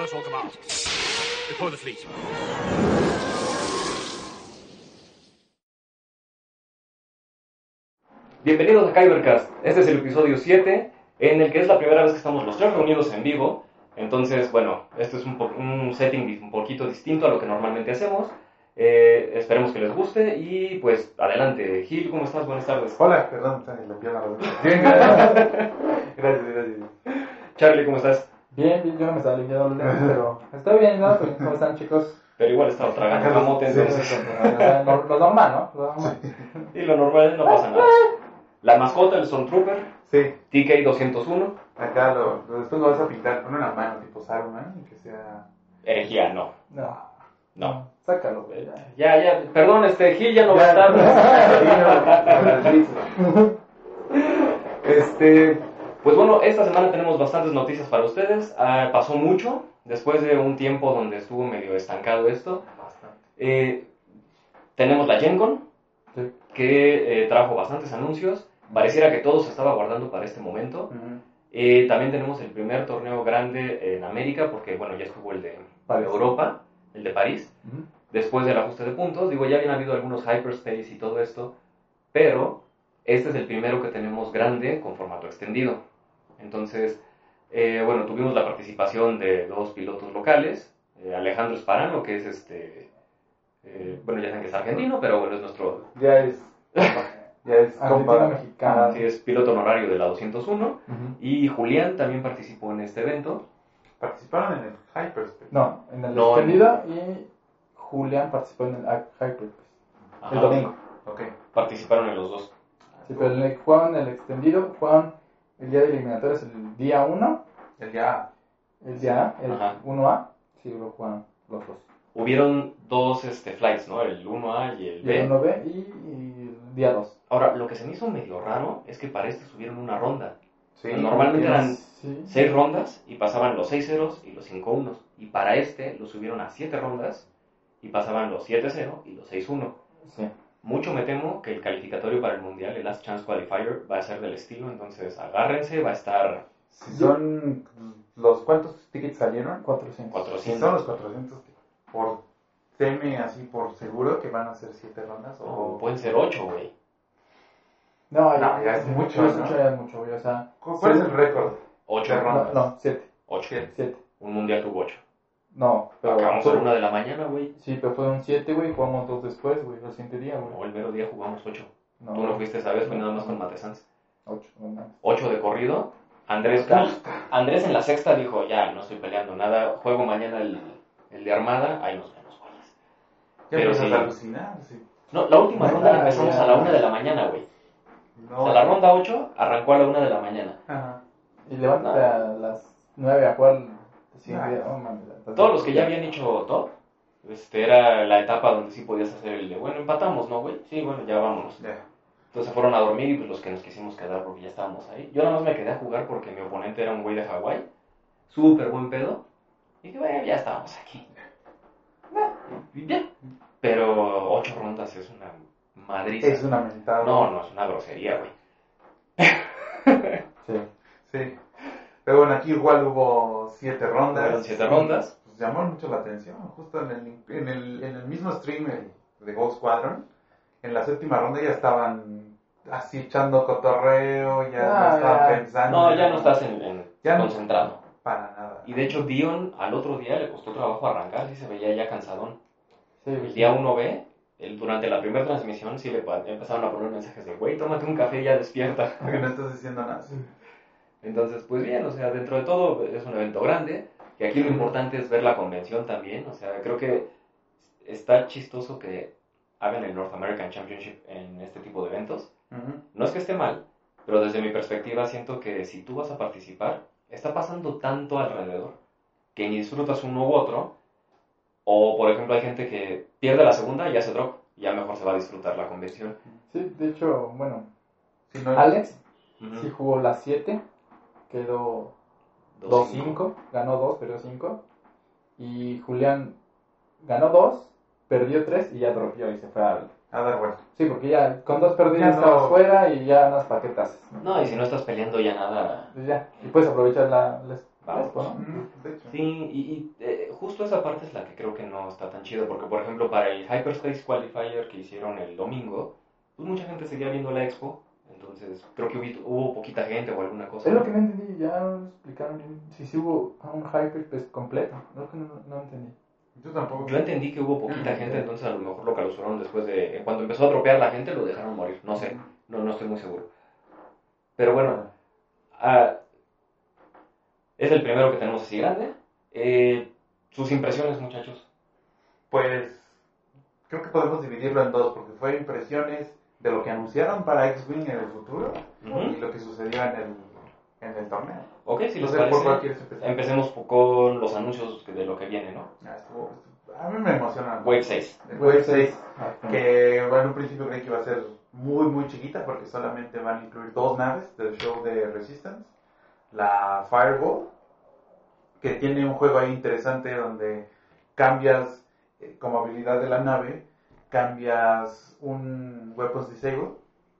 Orders or commands. Before the fleet. Bienvenidos a Kybercast. Este es el episodio 7, en el que es la primera vez que estamos los tres reunidos en vivo. Entonces, bueno, esto es un, po- un setting un poquito distinto a lo que normalmente hacemos. Eh, esperemos que les guste y pues adelante. Gil, ¿cómo estás? Buenas tardes. Hola, perdón, la. Bien, gracias. gracias, gracias. Charlie, ¿cómo estás? Bien, bien, yo no me estaba limpiando los lentes, pero está bien, ¿no? Pues, ¿Cómo están, chicos? Pero igual estaba tragando camote, entonces. Lo, lo normal, ¿no? Lo normal. Y lo normal, no pasa nada. La mascota, el Stormtrooper, Sí, TK201. acá lo, lo- después lo vas a pintar con una mano tipo Saruman y que sea... Herejía, no. No, No. sácalo, güey. ya. Ya, ya, perdón, este Gil ya no va a estar. Este, pues bueno, esta semana tenemos bastantes noticias para ustedes. Ah, pasó mucho después de un tiempo donde estuvo medio estancado esto. Eh, tenemos la Gen Con, Sí. que eh, trajo bastantes anuncios. Pareciera que todo se estaba guardando para este momento. Eh, también tenemos el primer torneo grande en América, porque bueno, ya estuvo el de París. Europa, el de París después del ajuste de puntos. Digo, ya habían habido algunos hyperspace y todo esto, pero este es el primero que tenemos grande con formato extendido. Entonces, eh, bueno, tuvimos la participación de dos pilotos locales, eh, Alejandro Esparano, que es este, eh, bueno, ya saben que es argentino, pero bueno, es nuestro, Ya es... Ya es Argentina compa. mexicana. sí, es piloto honorario de la 201, Ujú. y Julián también participó en este evento. Participaron en el Hyperspace. No, en el No, extendido y Julián participó en el Hy- Hyper. Ajá, El domingo. Ok. Participaron en los dos. Sí, pero el, jugaron el extendido, jugaron el día de eliminatorias el día 1, El ya... el día A, el Ajá. 1A, sí, lo jugaron los dos. Hubieron dos este, flights, ¿no? El 1A y el Y B. el 1B y, y el día 2. Ahora, lo que se me hizo medio raro es que para este subieron una ronda. Sí. Normalmente eran Sí. seis rondas y pasaban los 6 ceros y los 5 unos. Y para este lo subieron a siete rondas y pasaban los 7 0 y los 6 1. Sí. Mucho me temo que el calificatorio para el mundial, el Last Chance Qualifier, va a ser del estilo. Entonces agárrense, va a estar Si son... los ¿Cuántos tickets salieron? 400. Si 400. son los 400 por... Teme así por seguro que van a ser 7 rondas O o... pueden ser 8, güey. No, No, ya es mucho, No, es ¿no? mucho, ya es mucho, güey. O sea, ¿Cuál es el récord? 8 De no, rondas. no, 7. 8. Siete. 7. Un mundial tuvo 8. No, pero. Acabamos a la una de la mañana, güey. Sí, pero fue un 7, güey. Jugamos dos después, güey. El siguiente día, O güey. el mero día jugamos 8. No, Tú no fuiste esa vez, fue nada más con Matesans. 8, no. 8 de corrido. Andrés, Andrés en la sexta dijo, ya, no estoy peleando nada, juego mañana el, el de Armada, ahí nos vemos. Ya Pero sí. a alucinar, sí. No, la última ronda la empezamos ya. a la una de la mañana, güey. No. O sea, la ronda 8 arrancó a la una de la mañana. Ajá. Y levántate No. a las 9 a jugar. Estás- Todos los que ya habían hecho top, este, era la etapa donde sí podías hacer el de, bueno, empatamos, ¿no, güey? Sí, bueno, ya vámonos. Ya. Entonces se fueron a dormir y pues los que nos quisimos quedar porque ya estábamos ahí. Yo nada más me quedé a jugar porque mi oponente era un güey de Hawái, súper buen pedo. Y dije, bueno, ya estábamos aquí. Bien. Pero ocho rondas es una madriza. Es una mentada. No, no, es una grosería, güey. Sí. Sí. Pero bueno, aquí igual hubo siete rondas. Fueron siete rondas. Pues llamó mucho la atención. Justo en el, en el, en el mismo stream de Ghost Squadron, en la séptima ronda ya estaban así echando cotorreo, ya Ah, no estaban ya. pensando. No, ya no estás en, en Ya no. concentrado. Para nada. Y de hecho, Dion al otro día le costó trabajo arrancar, sí se veía ya cansadón. Sí, El día 1B, él, durante la primera transmisión, sí le empezaron a poner mensajes de, güey, tómate un café y ya despierta. Porque no estás diciendo nada. Entonces, pues bien, o sea, dentro de todo es un evento grande, que aquí lo importante es ver la convención también, o sea, creo que está chistoso que hagan el North American Championship en este tipo de eventos. No es que esté mal, pero desde mi perspectiva siento que si tú vas a participar, está pasando tanto alrededor que ni disfrutas uno u otro, o por ejemplo hay gente que pierde la segunda y hace drop, y ya mejor se va a disfrutar la convención. Sí, de hecho, bueno. Si no- Alex sí jugó las 7. Quedó Dos, cinco. 2-5. Ganó 2, perdió 5. Y Julián ganó 2, perdió 3 y ya dropeó y se fue al. A dar vuelta. Sí, porque ya con dos perdidos Ya no. estabas fuera y ya unas paquetas. No, y si no estás peleando ya nada, Pues ya, y puedes aprovechar la, la- Fresco, ¿no? Sí, y, y, eh, justo esa parte es la que creo que no está tan chido, porque por ejemplo para el Hyperspace Qualifier que hicieron el domingo, pues mucha gente seguía viendo la expo, entonces creo que hubo, hubo poquita gente o alguna cosa. Es lo que no entendí, ya no lo explicaron bien. Si sí hubo un hyperspace completo, no, que no, no entendí. Yo tampoco. Yo entendí que hubo poquita gente, entonces a lo mejor lo clausuraron después de... en Cuando empezó a dropear la gente lo dejaron morir, no sé, no, no estoy muy seguro. Pero bueno, ah, es el primero que tenemos así grande. Eh, sus impresiones, muchachos. Pues creo que podemos dividirlo en dos, porque fue impresiones de lo que anunciaron para X-Wing en el futuro y lo que sucedió en el, en el torneo. Ok, si les parece, empezar. empecemos con los anuncios de lo que viene, ¿no? Ah, estuvo- estuvo- a mí me emociona. Wave 6. El Wave 6, Ah, que bueno, en un principio creí que iba a ser muy, muy chiquita, porque solamente van a incluir dos naves del show de Resistance. La Fireball, que tiene un juego ahí interesante donde cambias eh, como habilidad de la nave, cambias un Weapons Disable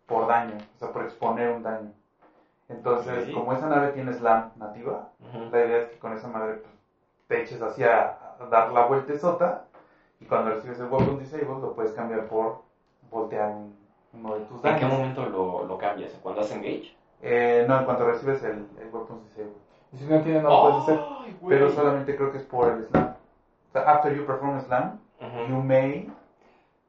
por daño, o sea, por exponer un daño. Entonces, Ok. como esa nave tiene slam nativa, Ujú. la idea es que con esa madre pues, te eches hacia dar la vueltezota y cuando recibes el Weapon Disable lo puedes cambiar por voltear un- uno de tus ¿En qué daños. momento lo, lo cambias? ¿Cuando haces engage? Eh, no, en cuanto recibes el, el Weapon Disable. Y si no tiene, no lo puedes hacer. Güey. Pero solamente creo que es por el slam. O sea, after you perform slam, Ujú. you may...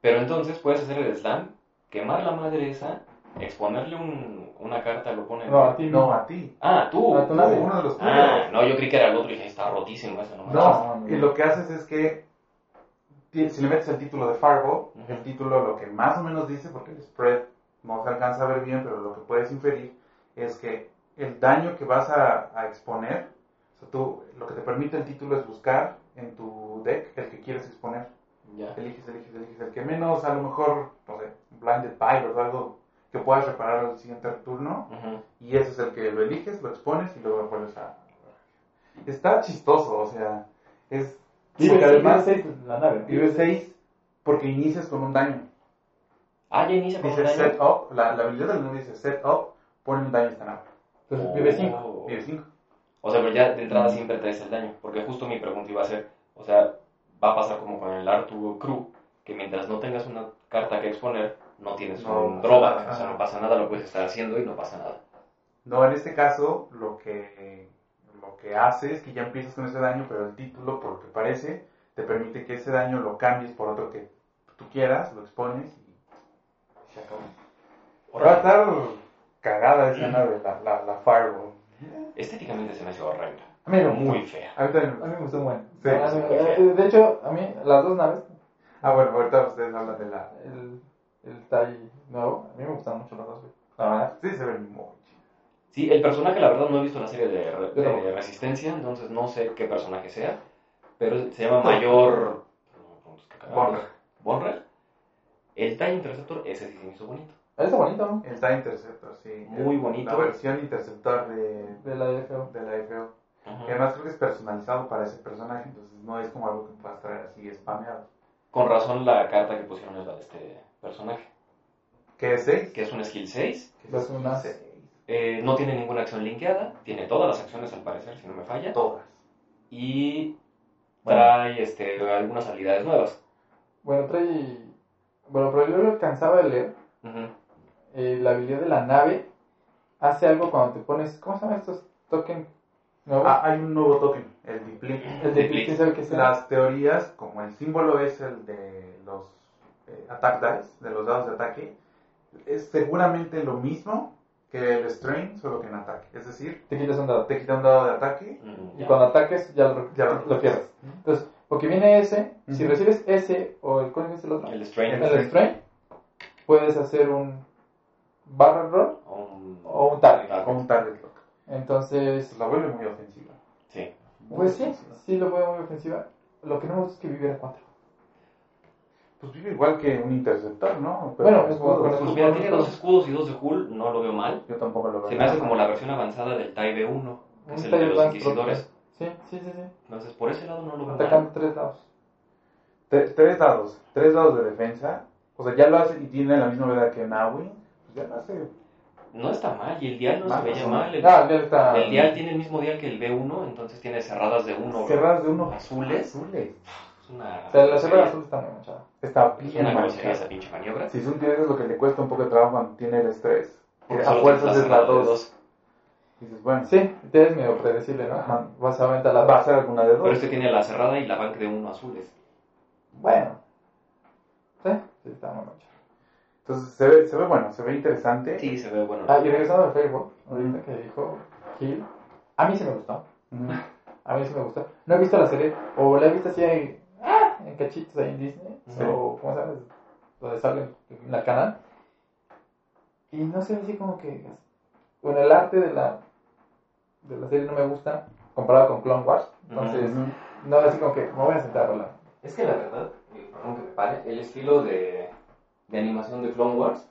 Pero entonces puedes hacer el slam, quemar la madre esa, exponerle un- una carta, lo pones. No, a ti No, no. a ti. Ah, tú. A tu Tú, nave. uno de los tuyos. Ah, no, yo creí que era el otro y dije, está rotísimo ese, no. No, no, y no. lo que haces es que si le metes el título de Fireball, Ujú. el título lo que más o menos dice, porque el spread no se alcanza a ver bien, pero lo que puedes inferir es que el daño que vas a, a exponer, o sea, tú, lo que te permite el título es buscar en tu deck el que quieres exponer. Ya. Eliges, eliges, eliges el que menos, a lo mejor, no sé, Blinded Pilot o algo que puedas reparar al siguiente turno, Ujú. y ese es el que lo eliges, lo expones y luego lo vuelves a... Está chistoso, o sea, es... Y porque además seis la nave. vive 6 porque inicias con un daño. Ah, ya inicia con Dice un daño. set up, la, la habilidad del nombre dice set up, pone un daño a esta nave. Entonces vive 5. Oh. Vive 5. O sea, pero ya de entrada siempre traes el daño. Porque justo mi pregunta iba a ser, o sea, va a pasar como con el Artu Crew, que mientras no tengas una carta que exponer, no tienes No un nada. O sea, no pasa nada, lo puedes estar haciendo y no pasa nada. No, en este caso lo que, lo que hace es que ya empiezas con ese daño, pero el título, por lo que parece, te permite que ese daño lo cambies por otro que tú quieras, lo expones y se acabó. Va a estar cagada esa nave, la, la, la Fireball. Estéticamente se me hace horrenda. A mí no. Muy fea. A mí me gustó un buen. Sí, sí. de hecho, a mí, las dos naves, Ah, bueno, ahorita ustedes hablan de la... el, el TIE nuevo, a mí me gustan mucho los dos, güey. La verdad. Sí, se ven muy. Sí, el personaje, la verdad, no he visto la serie de, Resistencia, entonces no sé qué personaje sea. Pero se llama Mayor. Bonra. Bonra. El TIE Interceptor, ese sí se me hizo bonito. Ah, Está bonito, ¿no? El TIE Interceptor, sí. Muy El- bonito. La versión Interceptor de, De la FO. de la FO. Ajá. Que además creo que es personalizado para ese personaje, entonces no es como algo que puedas traer así spameado. Con razón, la carta que pusieron es la de este personaje, ¿Qué es 6? que es un skill 6. Dos unas. eh, no tiene ninguna acción linkeada, tiene todas las acciones al parecer, si no me falla. Todas. Y Bueno. trae este, algunas habilidades nuevas. Bueno, trae. Bueno, pero yo lo alcanzaba a leer. Ujú. Eh, la habilidad de la nave hace algo cuando te pones. ¿Cómo se llaman estos tokens nuevos? Ah, hay un nuevo token, el Deplete. el de ¿quién sabe qué sea? Las teorías, como el símbolo es el de los eh, attack dice, de los dados de ataque, es seguramente lo mismo que el strain, solo que en ataque. Es decir, Te quitas un dado. te quita un dado de ataque, Mm, Y ya. cuando ataques, ya lo, ya lo pierdes. Entonces, porque viene ese, si Ujú. recibes ese o el ¿cuál es el otro? El Strain. El- el strain, puedes hacer un barrel roll o un, o un target. con un target lock. Entonces, Pues la vuelve muy ofensiva. Sí. Muy pues sí, ofensiva. sí lo veo muy ofensiva. Lo que no me gusta es que vive a 4. Pues vive igual que un interceptor, ¿no? Bueno, con es con Pues mira, tiene dos escudos y dos de hull, no lo veo mal. Yo tampoco lo veo. Se me hace como la versión avanzada del TIE B1, que es el de los inquisidores. Sí, sí, sí, sí. Entonces, por ese lado no lo veo Atacando mal. tres lados. Tre- tres dados, tres dados de defensa. O sea, ya lo hace y tiene la misma edad que Nawi. Ya lo hace no está mal, y el dial no se Mal, veía no. mal. El, ya está. el dial tiene el mismo dial que el B1, entonces tiene cerradas de uno. Cerradas de uno. Azules. Azules. Es una, O sea, la cerrada azul está muy manchada. Está es bien una grosería esa pinche maniobra. Si es un tiene es lo que le cuesta un poco de trabajo cuando tiene el estrés. Porque a solo fuerzas es la la cerrada de 2. Dices, bueno, Sí, es medio predecible, ¿no? Ajá. Vas a aventar la va a ser alguna de Pero dos. este tiene la cerrada y la bank de uno azules. Bueno. Sí, sí, está muy manchada. Entonces se ve, se ve bueno, se ve interesante. Sí, se ve bueno. Ah, y regresando al Facebook, ahorita que dijo Gil, a mí sí me gustó. A mí sí me gustó. No he visto la serie, o la he visto así en, ah, en cachitos ahí en Disney, Sí. o ¿cómo se llama? Donde sale en la canal. Y no sé, así como que. Bueno, el arte de la, de la serie no me gusta comparado con Clone Wars. Entonces, Ujú. no, así como que me voy a sentar a hablar. Es que la verdad, perdón que me pare, el estilo de, de animación de Clone Wars,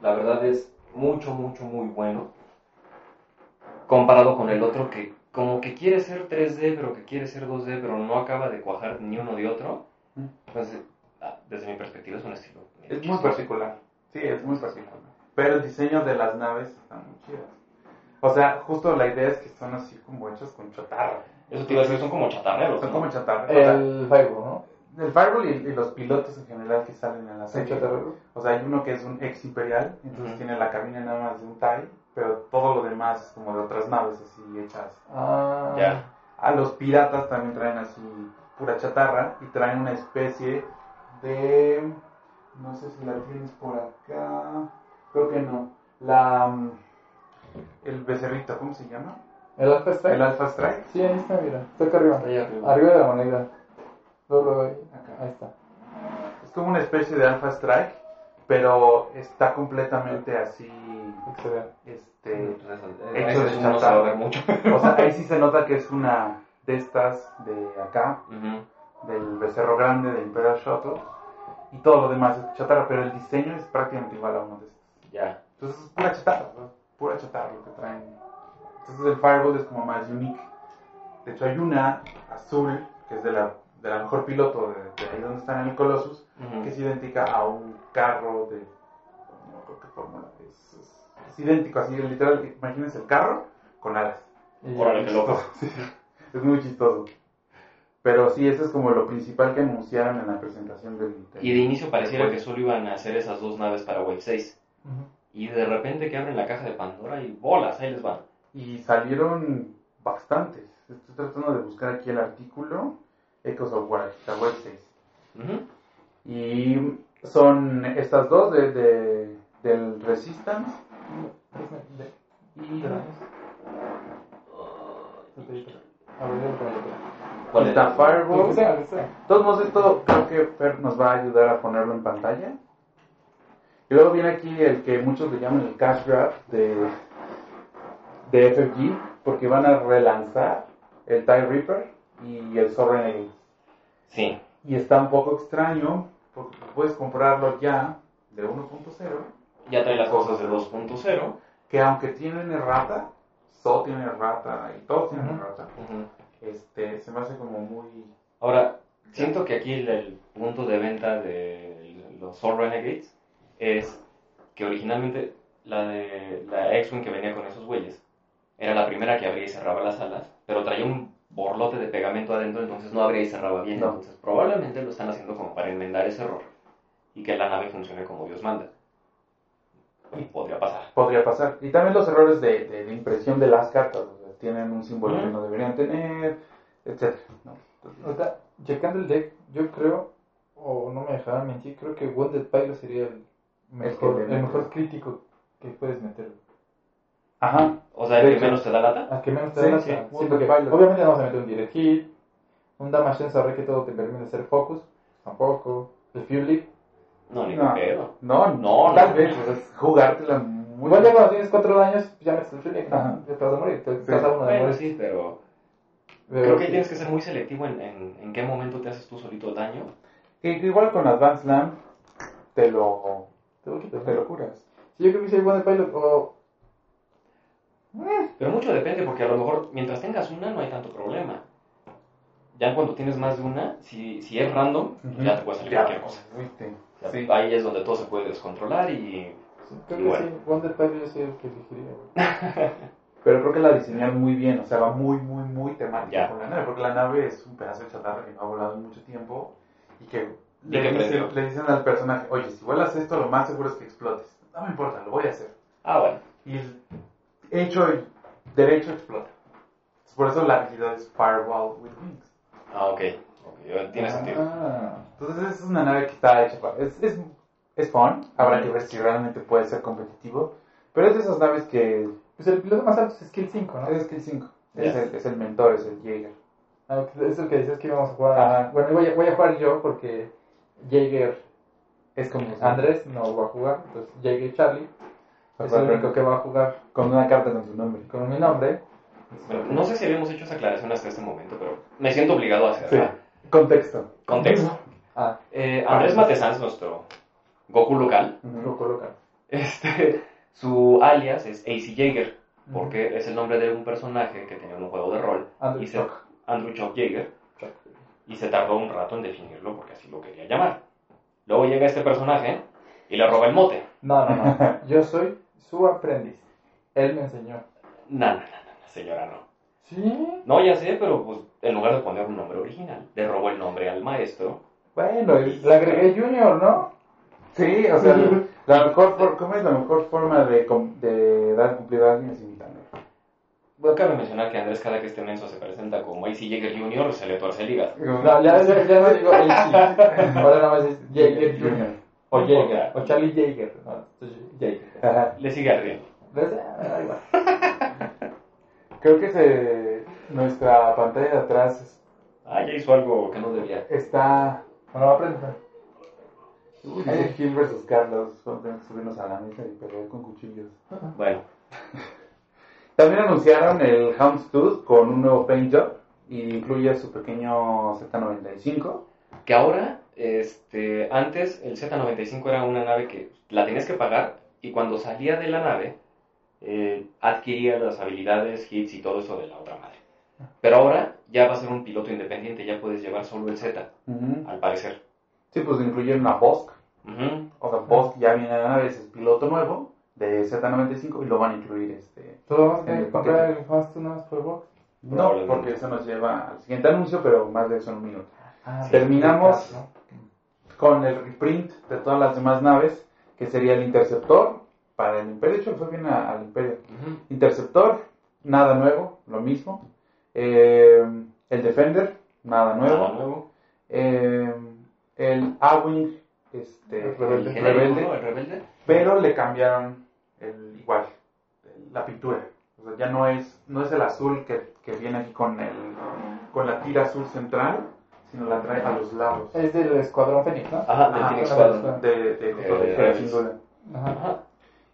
la verdad es mucho, mucho, muy bueno. Comparado con el otro que como que quiere ser 3D, pero que quiere ser 2D, pero no acaba de cuajar ni uno de otro. Mm. Entonces, ah, desde mi perspectiva es un estilo. Es muy particular. Sí, es muy particular. Pero el diseño de las naves está muy chido. O sea, justo la idea es que son así como hechas con chatarra. Eso te iba a decir, son como chatarreros. Son ¿no? como sea, El Fireball, ¿no? El Fireball y, y los pilotos en general que salen en la ¿Se serie. O sea, hay uno que es un ex imperial, entonces tiene la cabina nada más de un TIE, pero todo lo demás es como de otras naves así hechas. Ah, Ya. A los piratas también traen así pura chatarra y traen una especie de... No sé si la tienes por acá. Creo que no. La... mm, El becerrito, ¿cómo se llama? ¿El Alpha Strike? El Alpha Strike. Sí, ahí está, mira. Está acá arriba. Ahí arriba. Arriba de la moneda. Luego. Acá. Ahí está. Es como una especie de Alpha Strike, pero está completamente así... Excelente. Este... Hecho eso de chatarra. mucho. O sea, ahí sí se nota que es una de estas de acá, Ujú. del becerro grande, del Imperial Shuttle, y todo lo demás es chatarra, pero el diseño es prácticamente igual a uno de estos. Ya. Entonces es pura chatarra, ¿no? pura chatarra lo que traen. Entonces el Fireball es como más unique. De hecho hay una azul, que es de la, de la mejor piloto de, de ahí donde están en el Colossus, Ujú. que es idéntica a un carro de... No creo qué fórmula es, es, es idéntico, así literal, imagínense el carro con alas. Órale, qué loco. Sí, es muy chistoso. Pero sí, eso es como lo principal que anunciaron en la presentación del... del- Y de inicio pareciera que solo iban a hacer esas dos naves para Wave 6. Ujú. Y de repente que abren la caja de Pandora y bolas, ahí les van. Y salieron bastantes. Estoy tratando de buscar aquí el artículo. Echoes of War, está Web 6. Ujú. Y son estas dos de, de- del Resistance. Y. ¿Cuál está es? Fireball. De todos modos, esto creo que Fer nos va a ayudar a ponerlo en pantalla. Y luego viene aquí el que muchos le llaman el cash grab de, de FFG, porque van a relanzar el TIE Reaper y el Sovereign. Sí. Y está un poco extraño, porque puedes comprarlo ya de 1.0, Ya trae las cosas de 2.0. que aunque tienen errata, So tiene errata y todos tienen Ujú. errata, Ujú. este, se me hace como muy... Ahora, siento que aquí el, el punto de venta de los Soul Renegades es que originalmente la de la X-Wing que venía con esos güeyes era la primera que abría y cerraba las alas, pero traía un borlote de pegamento adentro, entonces no abría y cerraba bien. No. Entonces probablemente lo están haciendo como para enmendar ese error y que la nave funcione como Dios manda. Y podría pasar. Podría pasar. Y también los errores de, de- de impresión de las cartas, o sea, tienen un símbolo que no deberían tener, etcétera. ¿no? Entonces, checando el deck, yo creo, o no me dejarán mentir, creo que Wounded Pilot sería el mejor, el mejor crítico que puedes meter. Ajá. O sea, el que menos te da lata. Al que menos te Sí, da sí, lata. Wounded porque Pilot. obviamente no vas a meter un Direct Hit, un Damage Sense Array que todo te permite hacer focus, tampoco. El Fuel Leap. No, ni No. pedo. No, No, tal no. vez, es jugártela muy Igual ya cuando tienes 4 daños, ya metes el Fuel Leap, Ajá. ya te vas a morir, te Sí. vas a uno de Bueno, morir. sí, pero Pero creo que sí. tienes que ser muy selectivo en, en, en qué momento te haces tú solito el daño. Que, que igual con Advanced Slam te lo, Te lo quitas, te ¿no? lo curas. Sí, yo creo que sí, Wounded Pilot o... Pero mucho depende, porque a lo mejor mientras tengas una no hay tanto problema. Ya cuando tienes más de una, si, si es random, pues ya te puede salir Ya, cualquier cosa. O sea, Sí. Ahí es donde todo se puede descontrolar y Creo que Bueno. sí, Wonder yo sí el que elegiría. Pero creo que la diseñaron muy bien, o sea, va muy, muy, muy temática Ya. con la nave, porque la nave es un pedazo de chatarra que no ha volado en mucho tiempo y que Y le, que dicen, le dicen al personaje, oye, si vuelas esto, lo más seguro es que explotes. No me importa, lo voy a hacer. Ah, bueno. Y el hecho y derecho explota. Por eso la habilidad es Firewall with Wings. Ah, ok. Ok, Tiene sentido. Ah, Entonces es una nave que está hecha para... Es, es, es fun, habrá que ver si realmente puede ser competitivo, pero es de esas naves que Pues el piloto más alto es Skill 5, ¿no? es Skill 5. Es, Ya. el, es el mentor, es el Jaeger. Ah, es el que dices que íbamos a jugar. Ajá. Bueno, voy a, voy a jugar yo porque Jaeger Es como Andrés no va a jugar, entonces Jaeger Charlie es el único que va a jugar con una carta con su nombre. con mi nombre. Bueno, no sé si habíamos hecho esa aclaración hasta este momento, pero me siento obligado a hacerla. Contexto. Contexto. Ah, Eh, Andrés Matesanz, nuestro Goku local, lo colocan. este, su alias es AC Jaeger, porque es el nombre de un personaje que tenía en un juego de rol, Andrew y se- Chuck. Andrew Chuck Jaeger, y se tardó un rato en definirlo porque así lo quería llamar. Luego llega este personaje y le roba el mote. No, no, no. Yo soy su aprendiz. Él me enseñó. No, no, no, no, señora, no. ¿Sí? No, ya sé, pero pues en lugar de poner un nombre original, le robó el nombre al maestro. Bueno, y- Le agregué Junior, ¿no? sí, o sea, la mejor ¿cómo es la mejor forma de, com- de dar cumplido a alguien es imitando? Bueno, cabe mencionar que Andrés cada que este menso se presenta como AC Jaeger Jr. se le tuerce el hígado. No, ya, ya, ya no digo AC. Ahora nada más es Jaeger Junior. O Jaeger. O Charlie Jaeger. No, Jaeger. Le sigue. ¿Ves? Ah. Creo que se, nuestra pantalla de atrás Ah, ya hizo algo que no debía. está... Bueno, aprende. Uy, dice Gil versus Carlos. A que subirnos a la mesa y pelear con cuchillos. Bueno, También anunciaron el Houndstooth con un nuevo paint job y incluye su pequeño Z95. que ahora, este, antes el Z95 era una nave que la tenías que pagar y cuando salía de la nave eh, adquiría las habilidades, hits y todo eso de la otra madre. Pero ahora ya va a ser un piloto independiente, ya puedes llevar solo el Z, al parecer. Sí, pues incluyeron una Bosk. Ujú. O sea, Bosk ya viene a la nave, es el piloto nuevo de Z95 y lo van a incluir este... ¿Solo vamos a comprar el Fast Nuevas por box? No, porque eso nos lleva al siguiente anuncio, pero más de eso en un minuto. Ah, Terminamos. sí, ¿no? Con el reprint de todas las demás naves, que sería el Interceptor para el Imperio. De hecho, fue bien a- al Imperio. Interceptor, nada nuevo, lo mismo. Eh, el Defender, nada nuevo. Nada nuevo. Eh, el A-Wing, este, El rebelde. El el genérico, rebelde, ¿no? El rebelde. pero le cambiaron el igual, la pintura. O sea, ya no es, no es el azul que, que viene aquí con, el, con la tira azul central, sino la trae a los lados. Es del Escuadrón Fénix, ¿no? Ajá, del una Squadron. de, de, Eh, de duda. Ajá.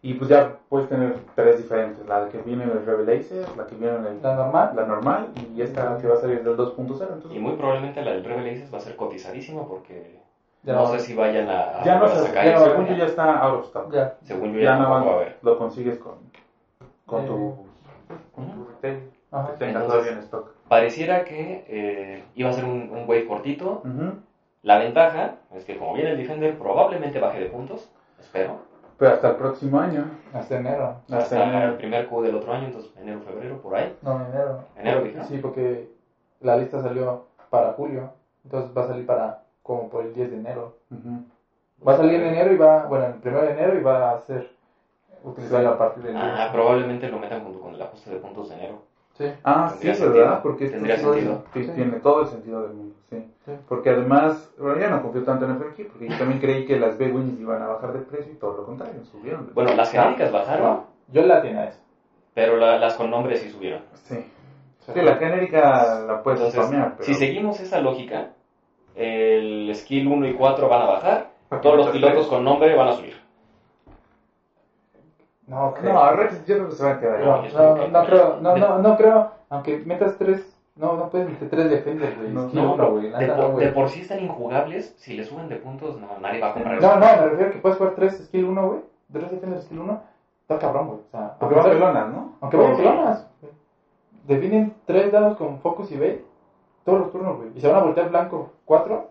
Y pues ya puedes tener tres diferentes, la que viene en el Revelator, la que viene en el, La normal. la normal y esta que va a salir del 2.0. Entonces, Y muy probablemente la del Revelations va a ser cotizadísima porque Ya no no. sé si vayan a, ya no se, sacar ya, según yo ya está out of stock. Ya. Según yo Ya ya nada tampoco va a haber. lo consigues con, con Eh, tu, con tu retail Ajá. que tenga Entonces- todavía en stock. Pareciera que eh, iba a ser un, un wave cortito. La ventaja es que como viene el Defender probablemente baje de puntos, espero, Pero hasta el próximo año. Hasta enero. Hasta hasta enero. el primer Q del otro año, entonces enero, febrero, por ahí. No, enero. Enero, dije. Sí, porque la lista salió para julio. Entonces va a salir para como por el 10 de enero. Va a salir en enero y va, bueno, el primero de enero y va a ser utilizado a partir del 10. Ah, probablemente lo metan junto con el ajuste de puntos de enero. Sí. Ah, sí, sentido. verdad, porque Tendría sí- sentido. sí, Sí. tiene todo el sentido del mundo, sí. Sí. Porque además, bueno, yo no confío tanto en FRQ, porque yo también creí que las B-Wings iban a bajar de precio y todo lo contrario, subieron. de Bueno, las genéricas bajaron, No, yo la tenía eso. pero la- las con nombres sí subieron. Sí. Sí, la genérica la puedes Entonces, spamear, pero... si seguimos esa lógica, el skill 1 y 4 van a bajar, todos los pilotos con nombre van a subir. No, creo. No, Rex yo creo que se van a quedar. No, no, que- no creo, no, no, no creo, aunque metas tres, no, no puedes meter tres defenders, güey. No, No, uno, güey, de, por, no, de por sí están injugables, si le suben de puntos, no, nadie va a comprar No, eso. no, me refiero a que puedes jugar tres skill 1, güey. Tres defenders skill 1. Está cabrón, güey. O sea, Porque van pelonas, ¿no? Aunque Sí. pelonas. Definen tres dados con Focus y Bait todos los turnos, güey. Y se van a voltear blanco. ¿Cuatro?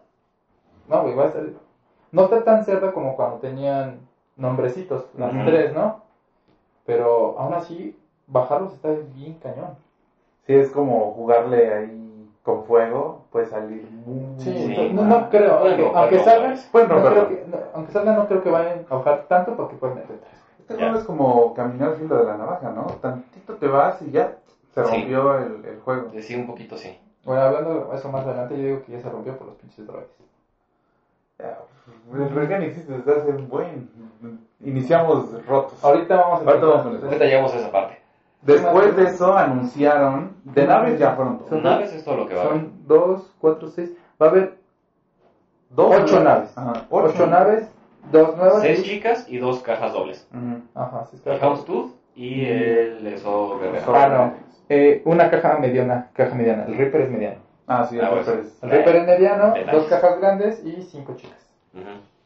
No, güey, va a estar. No está tan cerda como cuando tenían nombrecitos, las Ujú. tres, ¿no? Pero aún así, bajarlos está bien cañón. Sí, es como jugarle ahí con fuego, puede salir muy Sí, Sí. entonces, no, no creo, Pueden aunque, aunque salgan, pues. Pueden no creo que, no, aunque salgan no creo que vayan a bajar tanto porque pueden meter tres. Este juego es como caminar al filo de la navaja, ¿no? Tantito te vas y ya se Sí. rompió el, el juego. Sí, un poquito sí. Bueno, hablando de eso más adelante, yo digo que ya se rompió por los pinches droids. Ya, El Regan existe desde hace un buen. Iniciamos rotos. Ahorita vamos a Ahorita vamos con eso. Ahorita llegamos a esa parte. Después de eso anunciaron. De naves ya fueron todos. Son- Naves es todo lo que va a haber. Son dos, cuatro, seis. Va a haber Dos ocho naves. Ajá, ocho, naves, dos nuevas. Seis y- chicas y dos cajas dobles. Ajá, sí El está. Houndstooth y el Eso Guerrero. Ah, no. Eh, una caja mediana, caja mediana. El Reaper es mediano. Ah, sí, Ah, el bueno. Reaper es- El Reaper es mediano, dos cajas grandes y cinco chicas.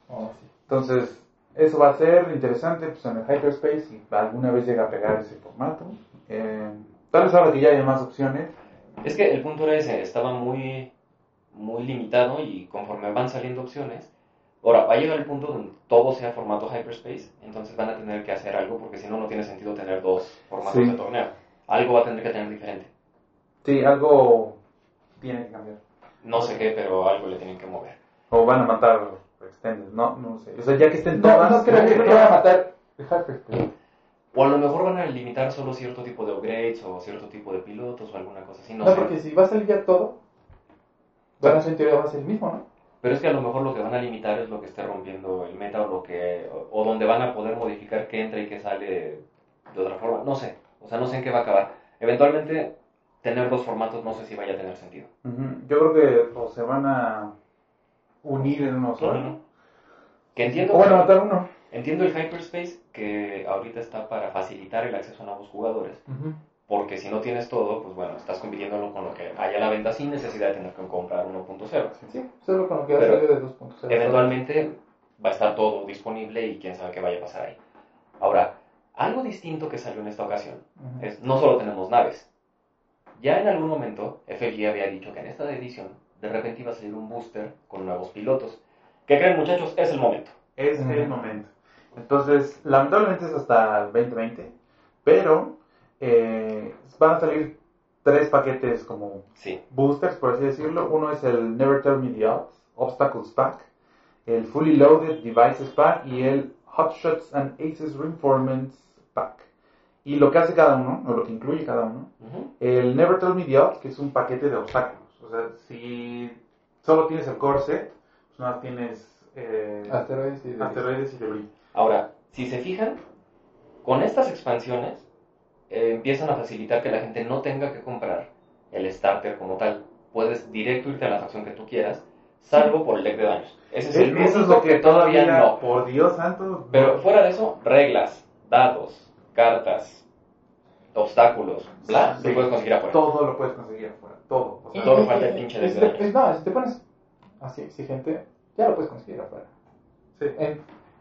Oh, sí. Entonces, eso va a ser interesante pues, en el Hyperspace si alguna vez llega a pegar ese formato. Eh, tal vez ahora que ya hay más opciones. Es que el punto era ese, estaba muy, muy limitado y conforme van saliendo opciones, ahora va a llegar el punto donde todo sea formato hyperspace, entonces van a tener que hacer algo porque si no, no tiene sentido tener dos formatos Sí. de torneo. Algo va a tener que tener diferente. Sí, algo tiene que cambiar. No sé qué, pero algo le tienen que mover. O van a matar Extended, no, no sé. O sea, ya que estén No, todas. no creo que vayan a matar Hyperspace. O a lo mejor van a limitar solo cierto tipo de upgrades o cierto tipo de pilotos o alguna cosa así, no, No, sé. porque si va a salir ya todo, bueno, eso en teoría va a ser el mismo, ¿no? Pero es que a lo mejor lo que van a limitar es lo que esté rompiendo el meta o lo que o, o donde van a poder modificar qué entra y qué sale de otra forma. No sé, o sea, no sé en qué va a acabar. Eventualmente tener dos formatos no sé si vaya a tener sentido. Yo creo que o se van a unir en uno solo. Que entiendo, O bueno, matar uno. entiendo el hyperspace que ahorita está para facilitar el acceso a nuevos jugadores, porque si no tienes todo, pues bueno, estás compitiendo con lo que hay a la venta sin necesidad de tener que comprar 1.0. Sí, solo con lo que va a Pero salir de 2.0. Eventualmente va a estar todo disponible y quién sabe qué vaya a pasar ahí. Ahora, algo distinto que salió en esta ocasión es no solo tenemos naves. Ya en algún momento FFG había dicho que en esta edición de repente iba a salir un booster con nuevos pilotos. ¿Qué creen muchachos? Es el momento. Es el momento. Entonces, lamentablemente es hasta el 2020, pero eh, van a salir tres paquetes como Sí. boosters, por así decirlo. Uno es el Never Tell Me the Odds, Obstacles Pack, el Fully Loaded Devices Pack y el Hotshots and Aces Reinforcements Pack. Y lo que hace cada uno, o lo que incluye cada uno, Ujú. el Never Tell Me the Odds, que es un paquete de obstáculos. O sea, si solo tienes el core set, pues nada tienes eh, Asteroides y de- asteroides y debris. Ahora, si se fijan, con estas expansiones eh, empiezan a facilitar que la gente no tenga que comprar el starter como tal. Puedes directo irte a la facción que tú quieras, salvo por el deck de daños. Ese es el Eso es lo que todavía no. Por Dios santo. Pero fuera de eso, reglas, dados, cartas, obstáculos, bla, Sí. lo puedes conseguir afuera. Todo lo puedes conseguir afuera. Todo. O sea, Todo Y- falta el pinche y- de si daños. te- No, si te pones así exigente, ya lo puedes conseguir afuera. sí. En-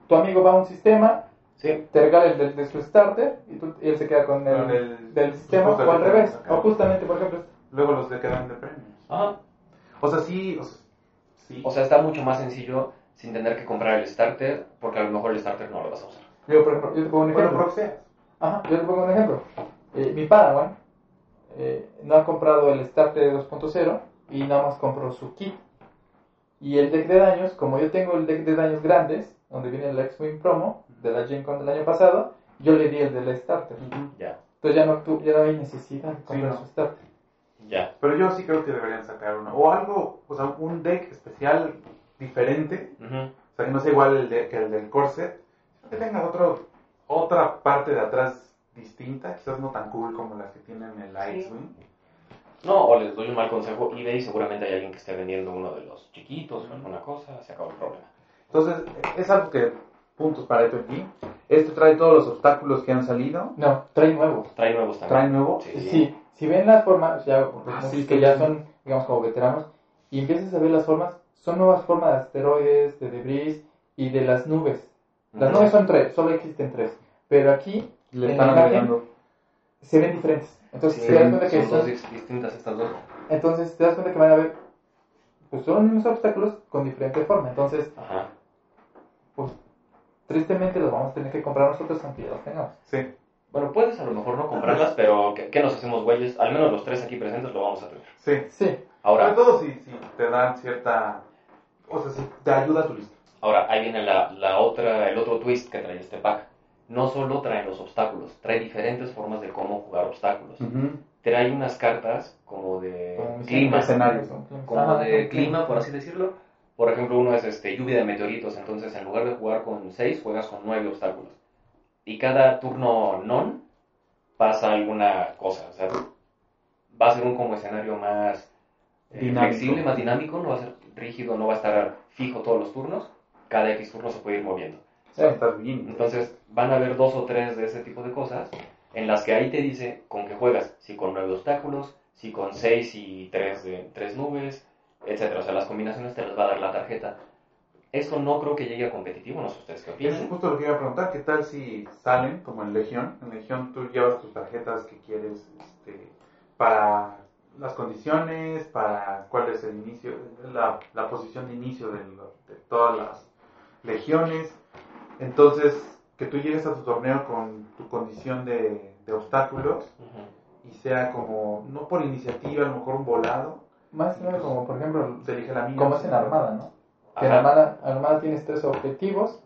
tu amigo va a un sistema, Sí, te regala el de, de su starter y, tú- y él se queda con el, Con el- del sistema o al revés. acá. O justamente, por ejemplo, Luego los que quedan de premios. ajá. O sea, sí. O sea, sí. O sea, está mucho más sencillo sin tener que comprar el starter, porque a lo mejor el starter no lo vas a usar. yo, por ejemplo, yo te pongo un bueno, ejemplo. proxeas. Ajá, yo te pongo un ejemplo. Eh, mi Padawan eh, no ha comprado el starter 2.0 y nada más compró su kit. Y el deck de daños, como yo tengo el deck de daños grandes, donde viene el X-Wing promo de la Gen Con del año pasado, yo le di el del starter. Ya, Entonces ya no, ya no hay necesidad de comprar no. su starter. ya. Pero yo sí creo que deberían sacar uno. O algo, o sea, un deck especial diferente. Ujú. O sea, que no sea igual el de- que el del corset. Que tenga otro, otra parte de atrás distinta. Quizás no tan cool como las que tienen el X-Wing. No, o les doy un mal consejo, eBay seguramente hay alguien que esté vendiendo uno de los chiquitos o alguna cosa, se acabó el problema. Entonces, es algo que, puntos para esto aquí. Este trae todos los obstáculos que han salido. No, trae nuevos. Trae nuevos también. Trae nuevo. Sí, Si, si ven las formas, ya Ah, sí, que sí, ya sí. son, digamos, como veteranos, y empiezas a ver las formas, son nuevas formas de asteroides, de debris y de las nubes. Las Ujú. nubes son tres, solo existen tres. Pero aquí Le En están la imagen- agregando. se ven diferentes. Entonces, Sí, te das cuenta que son dos distintas estas dos. entonces te das cuenta que van a ver, pues son unos obstáculos con diferente forma. Entonces, Ajá. pues tristemente los vamos a tener que comprar nosotros aunque ya los tengamos. Sí, Bueno, puedes a lo mejor no comprarlas, pero ¿qué, qué nos hacemos güeyes? Al menos los tres aquí presentes lo vamos a tener. sí. Sí, Ahora, Sobre todo si, si te dan cierta... O sea, si te ayuda a tu lista. ahora ahí viene la, la otra, el otro twist que trae este pack. No solo trae los obstáculos, trae diferentes formas de cómo jugar obstáculos. Trae unas cartas como de como clima, escenarios. como Ajá, de clima, por así decirlo. Por ejemplo, uno es este, lluvia de meteoritos, entonces en lugar de jugar con 6, juegas con 9 obstáculos. Y cada turno non pasa alguna cosa, o sea, va a ser un como escenario más eh, Dinámico. flexible, más dinámico, no va a ser rígido, no va a estar fijo todos los turnos, cada X turno se puede ir moviendo. Sí, estás bien. Entonces van a haber dos o tres de ese tipo de cosas en las que ahí te dice con qué juegas, si con nueve obstáculos, si con seis y tres, de, tres nubes, etcétera. O sea, las combinaciones te las va a dar la tarjeta. Esto no creo que llegue a competitivo, no sé ustedes qué Es opinan. justo lo que iba a preguntar, ¿qué tal si salen como en Legión? En Legión tú llevas tus tarjetas que quieres este, para las condiciones, para cuál es el inicio, la, la posición de inicio de todas las legiones. Entonces, que tú llegues a tu torneo con tu condición de, de obstáculos y sea como, no por iniciativa, a lo mejor un volado, más nada como por ejemplo, se elige la mía. como es en Armada, ¿no? Que en. Armada, Armada tienes tres objetivos,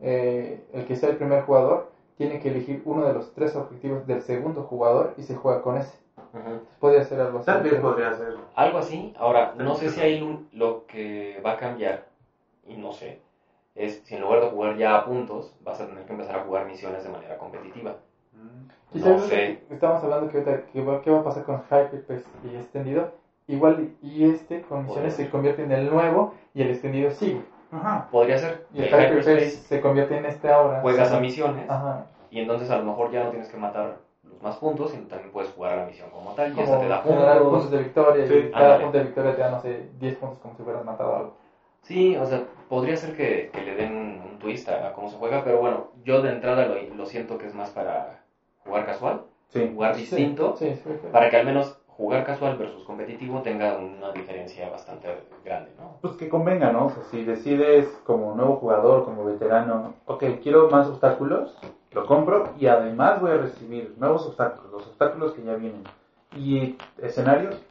eh, el que sea el primer jugador tiene que elegir uno de los tres objetivos del segundo jugador y se juega con ese. Ujú. Puede ser algo así. Tal vez podría ser. Algo así. Ahora, no sé si ahí un- lo que va a cambiar, y no sé, es si en lugar de jugar ya a puntos, vas a tener que empezar a jugar misiones de manera competitiva. Mm. No sé. estamos hablando que ahorita, que va- ¿qué va a pasar con Hyperpace y extendido? Igual y este con misiones se convierte en el nuevo y el extendido sigue. Ajá. Podría ser. Y el Hyperspace se convierte en este ahora. juegas Sí. a misiones Ajá. y entonces a lo mejor ya no tienes que matar los más puntos, sino también puedes jugar a la misión como tal y Como esa te da generar puntos. puntos de victoria Sí, y cada ándale. punto de victoria te da, no sé, 10 puntos como si hubieras matado algo. Sí, o sea, podría ser que, que le den un twist a, cómo se juega, pero bueno, yo de entrada lo, lo siento que es más para jugar casual, Sí. jugar distinto, Sí, sí, para que al menos jugar casual versus competitivo tenga una diferencia bastante grande, ¿no? Pues que convenga, ¿no? O sea, si decides como nuevo jugador, como veterano, ok, quiero más obstáculos, lo compro y además voy a recibir nuevos obstáculos, los obstáculos que ya vienen. Y escenarios,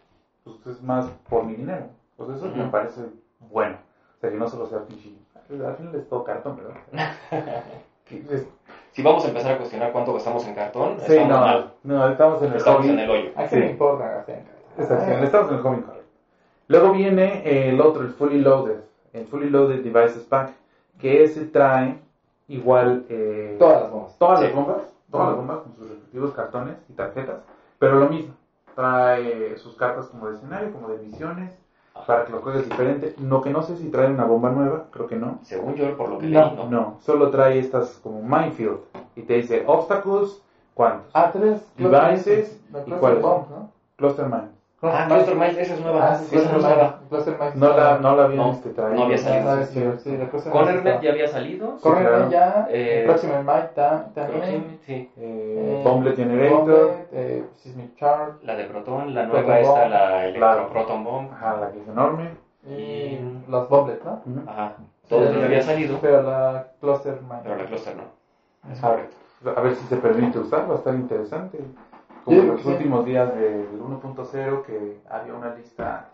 pues es más por mi dinero. Pues eso me Ujú. parece bueno. O sea, que no solo sea pinche. Al final es todo cartón, ¿verdad? Que es- Si vamos a empezar a cuestionar cuánto gastamos en cartón, Sí, estamos no, mal, no, estamos en el estamos en el hoyo. ¿A qué le importa gastar Exacto, estamos en el hobby correct. Luego viene el otro, el Fully Loaded, el Fully Loaded Devices Pack, que ese trae igual eh, Todas las bombas. todas Sí. las bombas, todas las bombas con sus respectivos cartones y tarjetas, pero lo mismo, trae sus cartas como de escenario, como de misiones, para que lo juegues diferente. Lo que no sé si trae una bomba nueva, creo que no. Según yo, por lo que No, leí, ¿no? No, solo trae estas como Minefield y te dice obstacles, ¿cuántos? Ah, tres. Devices, ¿y Cluster cuáles? Bombs, ¿no? Cluster Mine. Ah, Cluster Miles, esa es nueva. Ah, sí, esa es Cluster nueva. Mice. Cluster Mice. No la, no la habían No, este, traído. no había Ah, salido. no, sí, la está. ya había salido. Sí, Cornernet claro. ya. Eh, el próximo en Mike ta- también. Sí. Eh, Eh, Bomblet Generator. Eh, Charge. La de Proton, la Proton nueva esta, Bomb. la Electro Claro. Proton Bomb. Ajá, la que es enorme. Y Y- los Bomblet, ¿no? Ajá. Todo Sí, ya había salido, Pero la Cluster Mine. pero la Cluster no. Es A ver, correcto. a ver si se permite usar, va a estar interesante. Como en los sí. últimos días del 1.0 que había una lista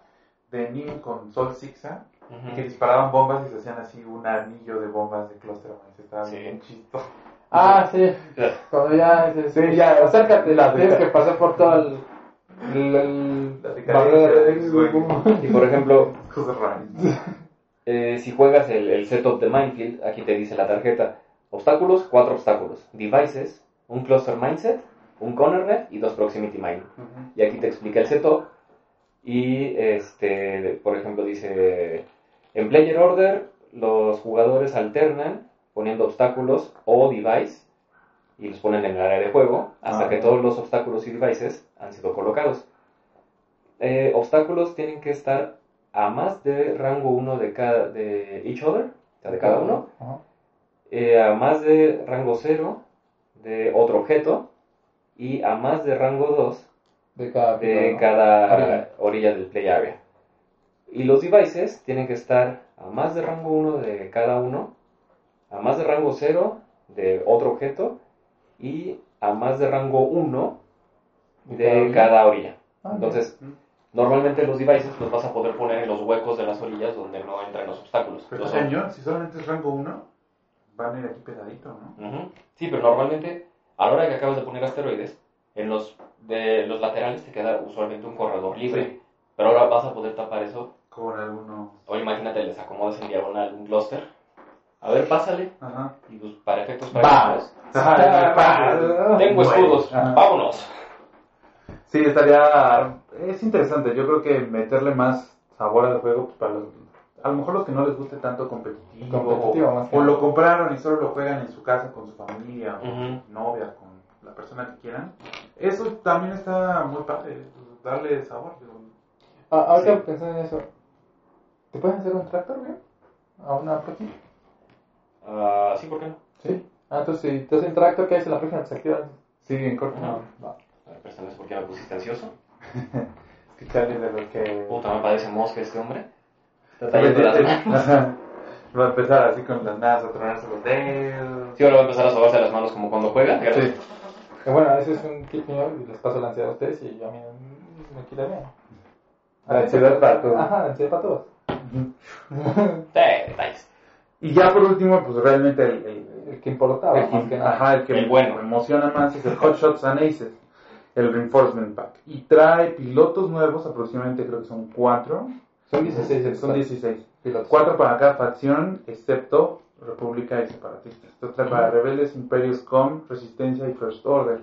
de Nim con Sol Zigzag y que disparaban bombas y se hacían así un anillo de bombas de Cluster Mines. Estaba Sí. bien chistoso. Ah, sí. Cuando ya Sí, ya, acércate, la- tienes que pasar por todo el. el, el-. Y por ejemplo, eh, si juegas el, el setup de Minefield, aquí te dice la tarjeta: obstáculos, cuatro obstáculos. Devices, un Cluster Mindset, un Cornernet y dos Proximity Mine. Ujú. Y aquí te explica el setup. Y, este, por ejemplo, dice, en Player Order los jugadores alternan poniendo obstáculos o device y los ponen en el área de juego hasta Ah. que todos los obstáculos y devices han sido colocados. Eh, obstáculos tienen que estar a más de rango 1 de, cada, de each other, o sea, de cada uno, eh, a más de rango 0 de otro objeto y a más de rango 2 De cada. de ¿no? cada Orilla. orilla del play area. Y los devices tienen que estar a más de rango 1 de cada uno a más de rango 0 de otro objeto y a más de rango 1 ¿De de cada orilla? cada orilla. Ah, Entonces, normalmente los devices los vas a poder poner en los huecos de las orillas donde no entran los obstáculos. Pero Los cañón, si solamente es rango 1, van a ir aquí pegadito, ¿no? Ujú. Sí, pero normalmente, a la hora que acabas de poner asteroides, en los, de los laterales te queda usualmente un corredor libre. Sí. Pero ahora vas a poder tapar eso. Con algunos. O imagínate, les acomodas en diagonal un cluster. A ver, pásale. Ajá. Y pues para efectos prácticos. Tengo escudos, Ajá. vámonos. Sí, estaría. Es interesante. Yo creo que meterle más sabor al juego pues, para los. A lo mejor los que no les guste tanto competitivo, Competitivo, o, o lo compraron y solo lo juegan en su casa con su familia, Ujú. su novia, con la persona que quieran. Eso también está muy padre, darle sabor. digo. Ah, ahorita Sí. pensando en eso, ¿te pueden hacer un tractor, güey? ¿A una próxima? Ah, sí, ¿por qué no? Sí. Ah, entonces si te hacen tractor, ¿qué haces en la página? ¿Te activa? Sí, en corto. A ver, préstame eso porque me pusiste ansioso. Es que Charlie de lo que. Puta, me parece mosca este hombre. Va a empezar así con las manos a tronarse los dedos. Sí, ahora va a empezar a sobarse las manos como cuando juega. Sí. Bueno, ese es un tip mío y les paso la ansiedad a ustedes y a mí me quita bien. La ansiedad para todos. Ajá, la ansiedad para todos. Sí. Y ya por último, pues realmente el, el, El que importaba, el más que, nada. ajá, el que El me- bueno. me emociona más es el Hot Shots and Aces, el Reinforcement Pack. Y trae pilotos nuevos, aproximadamente creo que son cuatro. Son 16 el Son total. 16. Pilotos. Cuatro para cada facción, excepto República y Separatistas. Esto trae para Rebeldes, Imperios Com, Resistencia y First Order.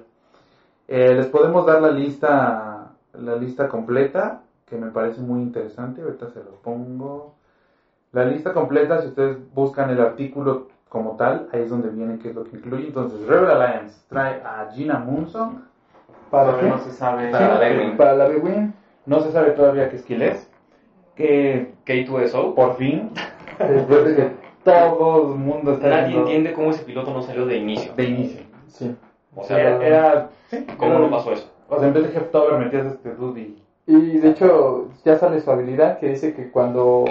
Eh, les podemos dar la lista, la lista completa, que me parece muy interesante. Ahorita se lo pongo. La lista completa, si ustedes buscan el artículo como tal, ahí es donde viene qué es lo que incluye. Entonces, Rebel Alliance trae a Gina Moonsong. ¿Para qué? no se sabe. Para la Bwin. Para la B-Win. No se sabe todavía qué skill es. Que K2SO. por fin, después de que todo el mundo está Nadie viendo entiende cómo ese piloto no salió de inicio. de inicio. Sí. O sea, Era, era- sí, ¿cómo era- no pasó eso? O sea, en vez de Heftover metías este dude y Y de hecho, ya sale su habilidad que dice que cuando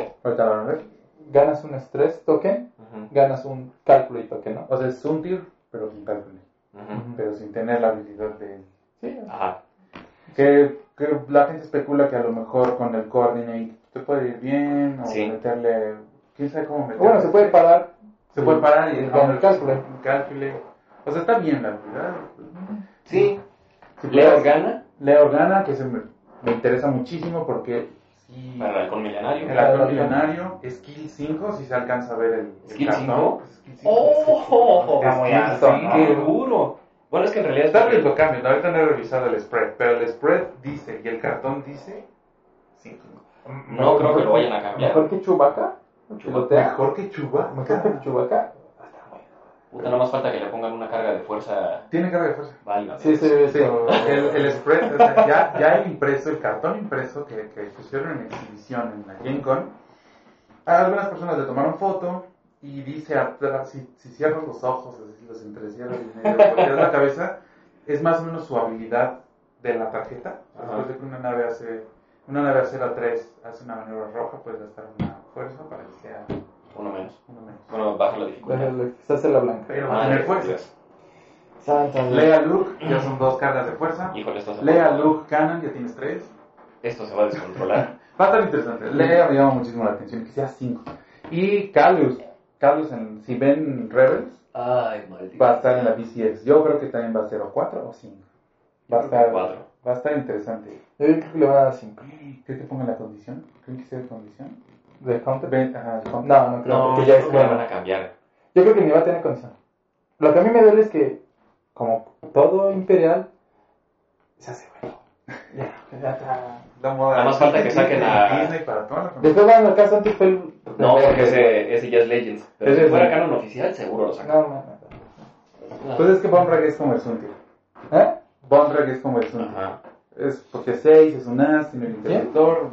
ganas un stress token, ganas un calculate token, ¿no? O sea, es un tier, pero sin cálculo. Pero sin tener la habilidad de... Sí. Ajá. Que, que la gente especula que a lo mejor con el coordinate te puede ir bien o Sí. meterle... ¿Quién sabe cómo meterle? Bueno, se puede parar. Se puede parar y con el cálculo. Un cálculo. O sea, está bien la habilidad. Sí, Leo gana Leo gana, que se me, me interesa muchísimo porque sí, para el halcón milenario. el halcón milenario, skill 5, si se alcanza a ver el, ¿Skill cartón, 5? pues, skill 5. ¡Oh! ¡Qué duro! Bueno, es que en realidad Tal vez lo cambien, ahorita no he revisado el spread, pero el spread dice y el cartón dice 5. No creo que lo vayan a cambiar. Mejor que Chewbacca. Pilotea. Mejor que Chewbacca. Mejor que Chewbacca. Puta, no más falta que le pongan una carga de fuerza Tiene carga de fuerza. válida. Sí, sí, Sí, el, el spread, o sea, ya, ya el impreso, el cartón impreso que, que pusieron en exhibición en la Gen Con, algunas personas le tomaron foto y dice atrás, si, si cierras los ojos, así, si los entrecierras y medio la cabeza, es más o menos su habilidad de la tarjeta. Después de que una nave hace, una nave a 0 a 3 hace una maniobra roja, puedes gastar una fuerza para que sea Uno menos. uno menos. Bueno, baja la dificultad. Se hace la blanca. Pero Ah, va a tener fuerza. Santa Lea Luke, ya son dos cargas de fuerza. Híjole, esto se Lea Luke Cannon, ya tienes tres. Esto se va a descontrolar. Va a estar interesante. Lea me llama muchísimo la atención, que sea 5. Y Calus. Calus, en, si ven Rebels, Ay, maldito. va a estar en la BCX. Yo creo que también va a ser o 4 o 5. Va a estar, cuatro. Va a estar interesante. Yo creo que le van a dar 5. ¿Creo que ponga la condición? ¿Creen que sea de condición? ¿De Counter? Ven, ajá, el counter. No, no creo. No, porque ya es la bueno. van a cambiar. Yo creo que ni va a tener condición. Lo que a mí me duele es que, como todo imperial, se hace bueno. Ya, ya está. La moda. Nada más falta que saquen a- Disney para toda la Después van al caso antes fue el. No, porque ese, ese ya es Legends. Pero Ese si fuera canon oficial, seguro lo sacan. No, no, no. Pues es que Bonrag es como el Suntir. ¿Eh? Bonrag es como el Suntir. Ajá. Es porque 6 es un as, tiene el interruptor.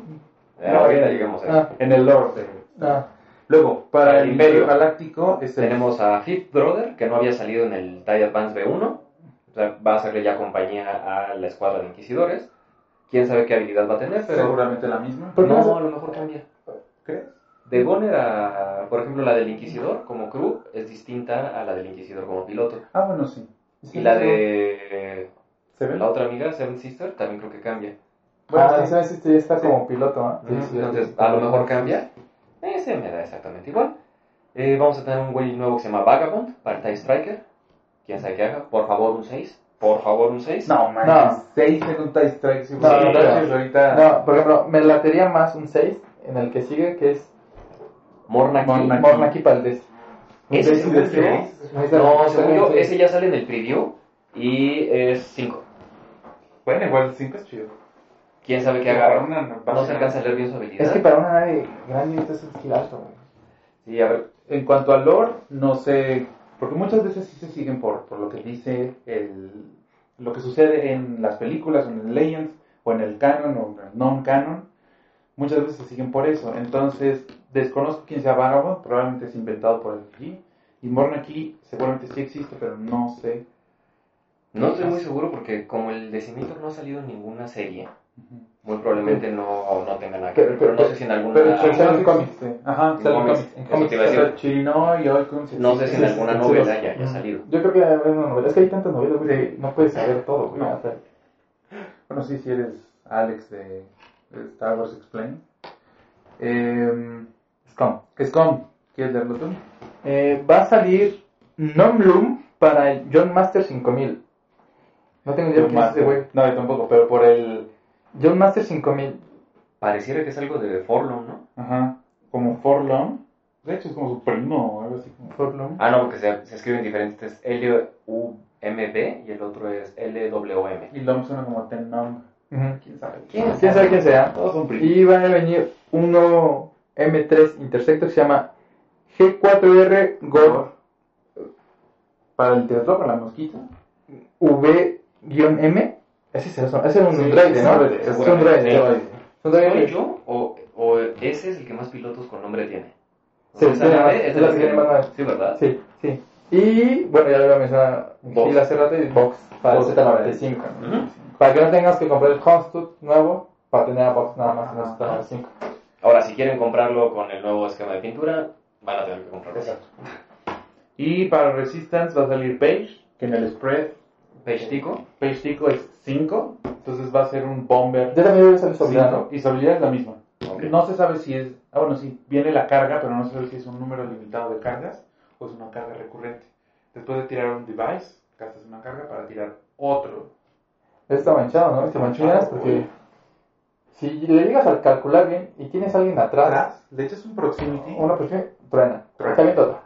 Eh, ahorita llegamos a eso. Ah, En el lore de. ah. Luego, para El el Imperio. Galáctico es el Tenemos a Fifth Brother, que no había salido en el TIE Advance B1. O sea, va a hacerle ya compañía a la escuadra de Inquisidores. Quién sabe qué habilidad va a tener, pero. seguramente la misma. ¿Por qué No, no a lo mejor cambia. ¿Crees? De Goner a, por ejemplo, la del Inquisidor como crew es distinta a la del Inquisidor como piloto. Ah, bueno, sí. Y la de ¿Se ve? la otra amiga, Seven Sister, también creo que cambia. Bueno, ah, ese sí, sí, está Sí. como piloto, ¿ah? Sí, Entonces, sí. a lo mejor cambia. Ese me da exactamente igual. Eh, vamos a tener un güey nuevo que se llama Vagabond para el TIE Striker. Quién sabe qué haga. Por favor, un 6. Por favor, un 6. No, man. No. 6 en un TIE Strike. Sí, No, no, no. ahorita. No, por ejemplo, me latería más un 6 en el que sigue, que es Mornaki. Mornaki. Mornaki Paldés. Ese ¿Un según seis de yo- seis? No, según yo, ese ya sale en el preview y es 5. Bueno, igual 5 es chido. Quién sabe qué Para haga. una No se alcanza a leer bien su habilidad. Es que para una nave grande esto es un alto, güey. Sí, a ver. En cuanto al lore, no sé, porque muchas veces sí se siguen por, por lo que dice el, lo que sucede en las películas, o en el Legends, o en el canon, o en el non-canon. Muchas veces se siguen por eso. Entonces, desconozco quién sea Vagabond, probablemente es inventado por el G. Y Mornaki seguramente sí existe, pero no sé. No estoy muy seguro porque como el Decimator no ha salido en ninguna serie, muy probablemente no, no tenga nada que ver. Pero no sé si en alguna... Pero Pero sale en cómics. Sí. Ajá, En sale en cómics. En cómics te iba a decir. sale Chirino y No sé si en alguna novela ya haya salido. Yo creo que debe haber una novela. Es que hay tantas novelas, güey, no puedes saber todo, güey. Bueno, sí, si eres Alex de, de Star Wars Explain. Eh, Scum. Scum, ¿quieres leerlo tú? Eh, va a salir Nomlum para el John Master 5000. No tengo idea de quién es ese güey. No, yo tampoco, pero por el. John Master 5000. Pareciera que es algo de Forlon, ¿no? Ajá, como Forlon. De hecho, es como su primo o algo así. Como... Forlum. Ah, no, porque se, se escriben diferentes. Es L-U-M-B y el otro es L-W-M. Y Lom suena como Tenom. Ujú. ¿Quién sabe? ¿Quién ¿Quién sabe quién sea? Todos son primos. Y va a venir uno M3 Intersector que se llama G4R Gore Para el teatro, para la mosquita. V-M. Ese es, ese es un Sí, droide, ¿no? Es un droide. Sí. Es un droide. ¿Soy yo o, o ese es el que más pilotos con nombre tiene? Sí, más- es la que tiene más naves. Sí, ¿verdad? Sí, sí. Y bueno, ya lo Box. Gil hace rato, y Box para el Box Z95. Ujú. Para que no tengas que comprar el Constut nuevo para tener a Box nada más en el Ajá. Z95. Ahora, si quieren comprarlo con el nuevo esquema de pintura, van a tener que comprarlo. Exacto. Y para Resistance va a salir Page, que en el spread Page Tico. Page Tico es 5. Entonces va a ser un Bomber Yo también eso, cinco, ¿no? Y su habilidad es la misma. Ok. No se sabe si es. Ah, bueno, sí, viene la carga, pero no se sabe si es un número limitado de cargas o es una carga recurrente. Después de tirar un device, gastas una carga para tirar otro. Está manchado, ¿no? Está manchado porque güey. si le llegas a calcular bien y tienes a alguien atrás, Atrás, le echas un proximity una persona truena. Truena. Bien toda.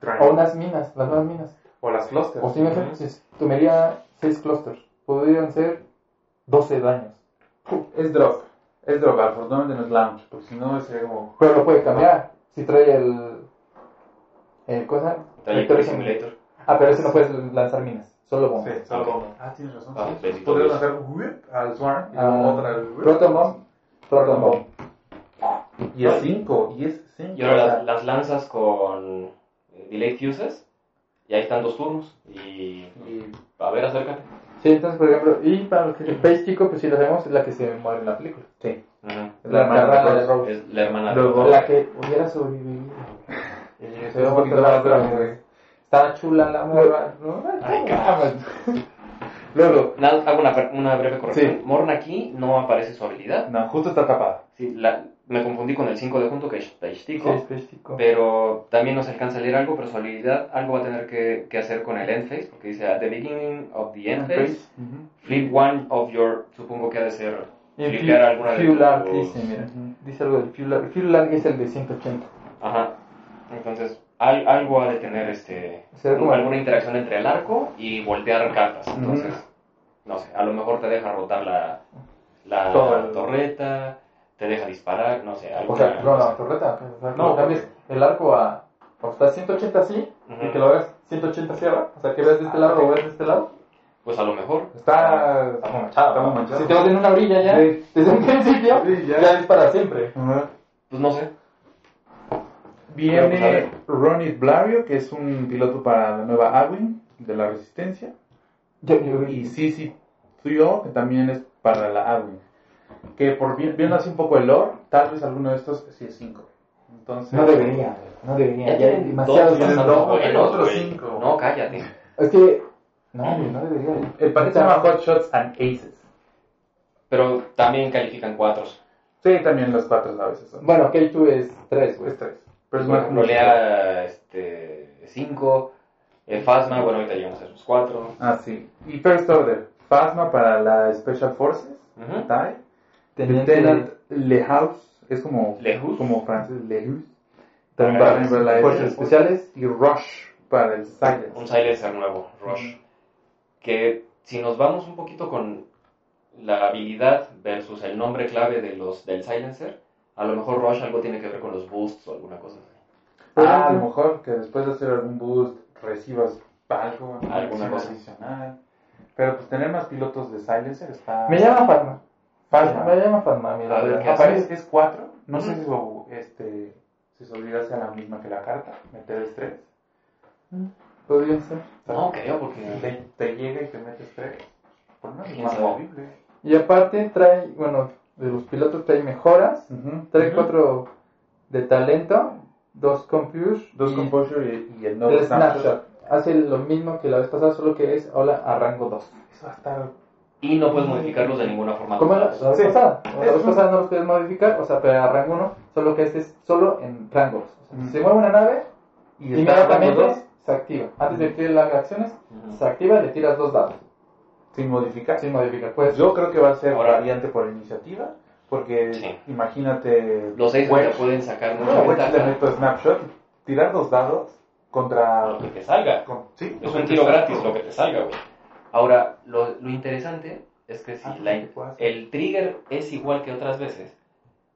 trae- O unas minas, las nuevas minas. O las clusters. O si me si tomaría 6 clusters. Podrían ser 12 daños. Es drop. Es drop, afortunadamente no es launch, porque si no sería como. Pero lo puede cambiar. Si trae el. el cosa. Trajectory Vector Simulator. Ah, pero ese no puedes lanzar minas. Solo bombas. Sí, solo Ok. bomba. Ah, tienes razón. Ah, sí. Podrías hacer whip al Swarm y Ah, luego otra al whip. Proton Bomb. Proton Bomb. Y es 5. Y es 5. Y ahora las, las lanzas con eh, Delay Fuses. Y ahí están dos turnos. Y. Y A ver, acércate. Sí, entonces, por ejemplo, y para los que el Page Chico, pues si lo sabemos, es la que se muere en la película. sí. Es La, hermana carrera de Rose. Es la hermana Luego- de. La que hubiera sobrevivido. Y Se es ve un poquito más grande. Estaba chula la morra, ¿no? Ay, cabrón. Luego, Nada, hago una, per- una breve corrección. Sí. Morna aquí no aparece su habilidad. no, justo está tapada. Sí, la, me confundí con el 5 de junto, que es Chico. Pero también no se alcanza a leer algo, pero su habilidad algo va a tener que, que hacer con el end phase, porque dice at the beginning of the end phase, Ujú. flip one of your, supongo que ha de ser flipear alguna de Fuel tus- dice, mira. Dice algo del Fuel. El Fuel Arc es el de 180. Ajá. Entonces, al- algo ha de tener este Será como- alguna interacción entre el arco y voltear cartas. Entonces, no sé, a lo mejor te deja rotar la, la el- torreta, te deja disparar, no sé, algo. O sea, no, la torreta. O sea, No, cambies el arco a. O está 180 así y que lo veas 180 hacia abajo. O sea, que veas de este lado o veas de este lado. Pues a lo mejor. Está. Está manchado. Está muy manchado. Si te vas en una orilla ya, Sí. desde un principio, Sí, ya. ya. es para siempre. Pues no sé. Viene pues. Ronit Blario, que es un piloto para la nueva Awin de la Resistencia. Yo, yo, Y Sisi Tuyo, que también es para la Awin. Que por vi- viendo así un poco el lore, tal vez alguno de estos sí es 5. Entonces, No debería, no debería. Ya Ya hay demasiados dos otros güey. cinco. No, cállate. Es que, no, no debería. el paquete se llama Hot Shots and Aces. Pero también califican cuatros. Sí, también los cuatro a veces son. Bueno, K2 es 3, güey. es tres. Pero es Por más ejemplo, Lea este, 5, eh, Phasma, bueno, ahorita llegamos a esos 4. Ah, sí. Y First Order. Phasma para la Special Forces. TIE. Lieutenant Lehouse. Es como, Lehus. como francés. Lehouse. También Para las fuerzas especiales. Y Rush para el Silence. Un Silencer nuevo, Rush. Que si nos vamos un poquito con la habilidad versus el nombre clave de los, del Silencer, a lo mejor Rush algo tiene que ver con los boosts o alguna cosa así. Ah, a lo mejor que después de hacer algún boost recibas algo, Alguna alguna cosa. adicional. Pero pues tener más pilotos de Silencer está... Me llama Fatma. Phasma. Me llama Fatma, mira. A ver, ¿qué Aparece que es 4. No sé si su, este, si su habilidad sea la misma que la carta. Meter estrés. Podría ser. No creo, porque Te, te llega y te metes 3. Por no es movible. Y aparte trae, bueno, de los pilotos trae mejoras. Trae Ujú. cuatro de talento, dos compute, Dos Composure y, y el el nuevo snapshot. Hace lo mismo que la vez pasada, solo que es ahora a rango 2. Eso va a estar... Y no puedes modificarlos de ninguna forma. ¿Cómo era la vez Sí. pasada? La vez pasada no los puedes modificar, o sea, pero a rango 1, solo que este es solo en rangos. O sea, si se mueve una nave, Y inmediatamente se activa. Antes de que haga acciones, se activa, le tiras dos dados. sin modificar. Sin modificar. Pues Yo creo que va a ser Ahora- variante por iniciativa. Porque Sí. imagínate... Los seis te pueden sacar mucha ventaja snapshot. Tirar dos dados contra... lo que te salga. con- sí, Es un tiro gratis lo que te salga, güey. Ahora, lo, lo interesante es que si Ah, el trigger es igual que otras veces,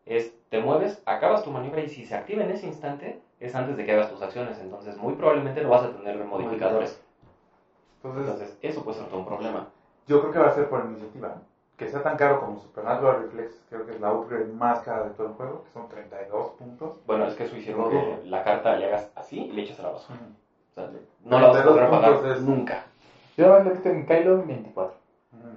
es te mueves, acabas tu maniobra y si se activa en ese instante, es antes de que hagas tus acciones. Entonces, muy probablemente no vas a tener modificadores. Entonces, Entonces, eso puede ser todo un problema. yo creo que va a ser por iniciativa. Que sea tan caro como Supernatural Reflex, creo que es la upgrade más cara de todo el juego, que son 32 puntos. Bueno, es que eso hicieron que la carta le hagas así y le eches a la basura. O sea, no la vas a 32 poder pagar nunca. Yo le he visto en Kylo 24.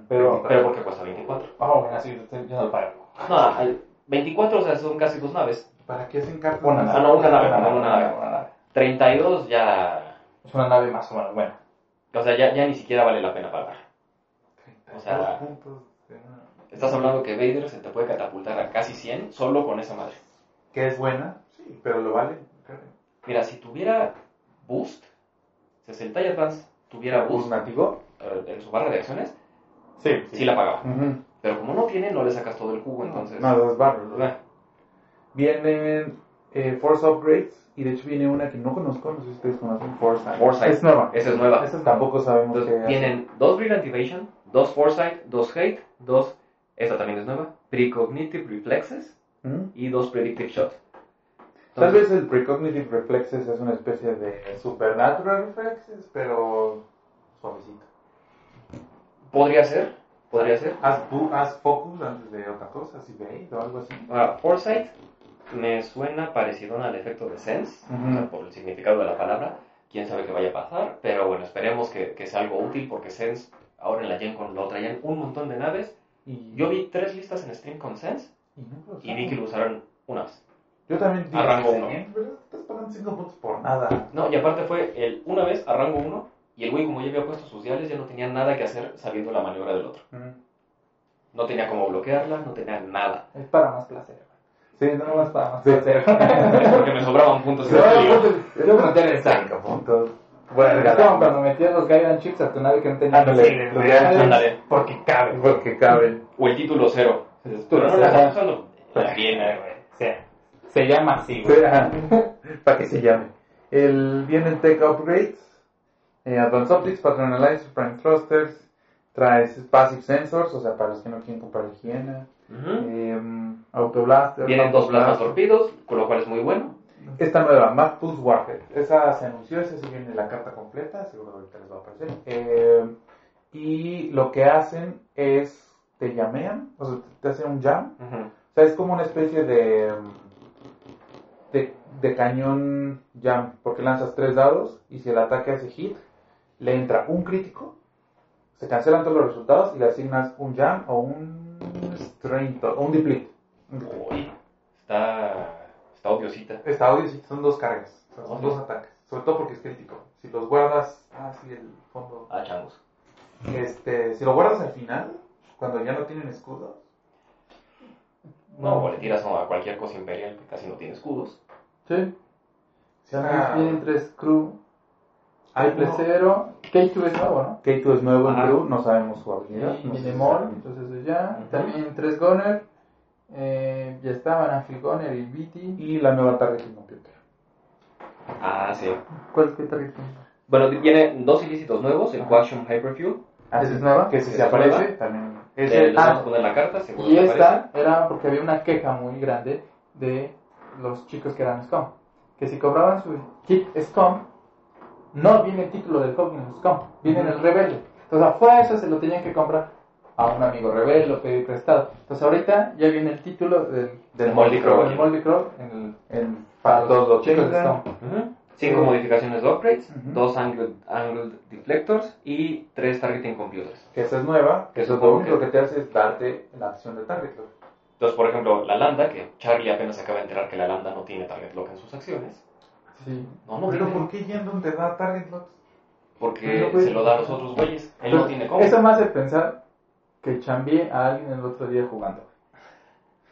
Pero- Pero porque cuesta 24. Ah, bueno, así yo no lo pago. No, hay 24, o sea, son casi dos naves. ¿Para qué hacen cartas? Una más Ah, no, una nave, caras? perdón, una nave. Una nave. 32 ya... Es una nave más o menos buena. O sea, ya, ya ni siquiera vale la pena pagar. 32 O sea, puntos de una- Estás hablando que Vader se te puede catapultar a casi 100 solo con esa madre. Que es buena, sí, pero lo vale. Mira, si tuviera boost, si el TIE Advance tuviera ¿Bus nativo? eh, en su barra de acciones, Sí, sí la pagaba. Ujú. Pero como no tiene, no le sacas todo el jugo, entonces... No, dos barros. eh, Vienen eh, Force Upgrades y de hecho viene una que no conozco, no sé si ustedes conocen, Foresight. Foresight. Es nueva. Esa es nueva. Esa es Tampoco sabemos Entonces, tienen dos Brilliant Evasion, dos Foresight, dos Hate, dos... Esta también es nueva. Precognitive Reflexes ¿Mm? y dos Predictive Shot. Tal vez el Precognitive Reflexes es una especie de Supernatural Reflexes, pero suavecito. Podría ser, podría ser. Haz, haz focus antes de otra cosa, si veis o algo así. Ahora, Foresight me suena parecido al efecto de Sense, Ujú. o sea, por el significado de la palabra. Quién sabe qué vaya a pasar, pero bueno, esperemos que, que sea algo útil porque Sense, ahora en la Gen Con lo traían un montón de naves. Y Yo vi tres listas en stream con Sense y no y vi que lo usaron una vez. Yo también A rango estás pagando 5 puntos por nada. No, y aparte fue el una vez a rango 1 y el güey como ya había puesto sus diales ya no tenía nada que hacer sabiendo la maniobra del otro. No tenía cómo bloquearla, no tenía nada. Es para más placer. Sí, No no más para más Sí. placer. Porque me sobraban puntos No, yo el saco. 5 puntos. Es como cuando metías los Guidance Chips a tu nave que no tenía Ándale, Ándale. Porque cabe. Porque caben. O el título cero. Tú Pero no lo estás usando. Bien, Eh, güey, sea, se llama así, güey. Para que se llame. El, vienen Tech Upgrades, eh, Advanced Optics, Pattern Analysis, Prime Thrusters, traes Passive Sensors, o sea, para los que no quieren comprar higiene, Ujú. eh, Autoblaster. Vienen dos plasmas torpidos, con lo cual es muy bueno. Esta nueva, Mach Pulse Warhead, esa se anunció, esa sí viene la carta completa, seguro ahorita les va a aparecer. Eh, y lo que hacen es, te llamean, o sea, te hacen un jam, Ujú. o sea, es como una especie de, de, de cañón jam, porque lanzas tres dados y si el ataque hace hit, le entra un crítico, se cancelan todos los resultados y le asignas un jam o un strain, to- o un deplete. Un deplete. Uy, está, Está odiosita. Está sí, son dos cargas, son Ok. dos ataques. Sobre todo porque es crítico. Si los guardas, ah, sí, el fondo. Ah, changos. Este, si lo guardas al final, cuando ya no tienen escudos, No, o le tiras a cualquier cosa imperial que casi no tiene escudos. Sí. También está- vienen tres crew. Hay Triple uno- cero. K2 es nuevo, ¿no? K2 es nuevo en Ajá. Crew, no sabemos su habilidad. Y no si Minemol, entonces eso ya. También tres Gunner. Eh, ya estaban Ángel Gunner y BT. Y la nueva Targeting Computer. Ah, sí. ¿Cuál qué target? Bueno, tiene dos ilícitos nuevos, el Ajá. Quaxium Hyperfuel. ¿Esa es nueva? Que si se es aparece, nueva. también. Eh, Ese, les ah, vamos a poner la carta, seguro Y que esta era porque había una queja muy grande de los chicos que eran SCOM. Que si cobraban su kit SCOM, no viene el título del Cognum SCOM, viene en el rebelde. Entonces a fuerza se lo tenían que comprar a un amigo rebelde o pedir prestado. Entonces ahorita ya viene el título del, del Moldy Crow. del Moldy Crow en el, En, para todos los chicos de. SCOM. Ujú. Cinco Sí. modificaciones de upgrades, Ujú. dos angled, angled deflectors y tres targeting computers. Que esa es nueva. Que eso supongo lo único que- te hace es darte la acción de Target. Entonces, por ejemplo, la Lambda, que Charlie apenas acaba de enterar que la Lambda no tiene target lock en sus acciones. Sí. No, no Pero tiene, ¿por qué Yendon te da Target Lock? porque No se lo da a los otros güeyes. Él no Entonces, tiene cómo. Eso me hace pensar que chambié a alguien el otro día jugando.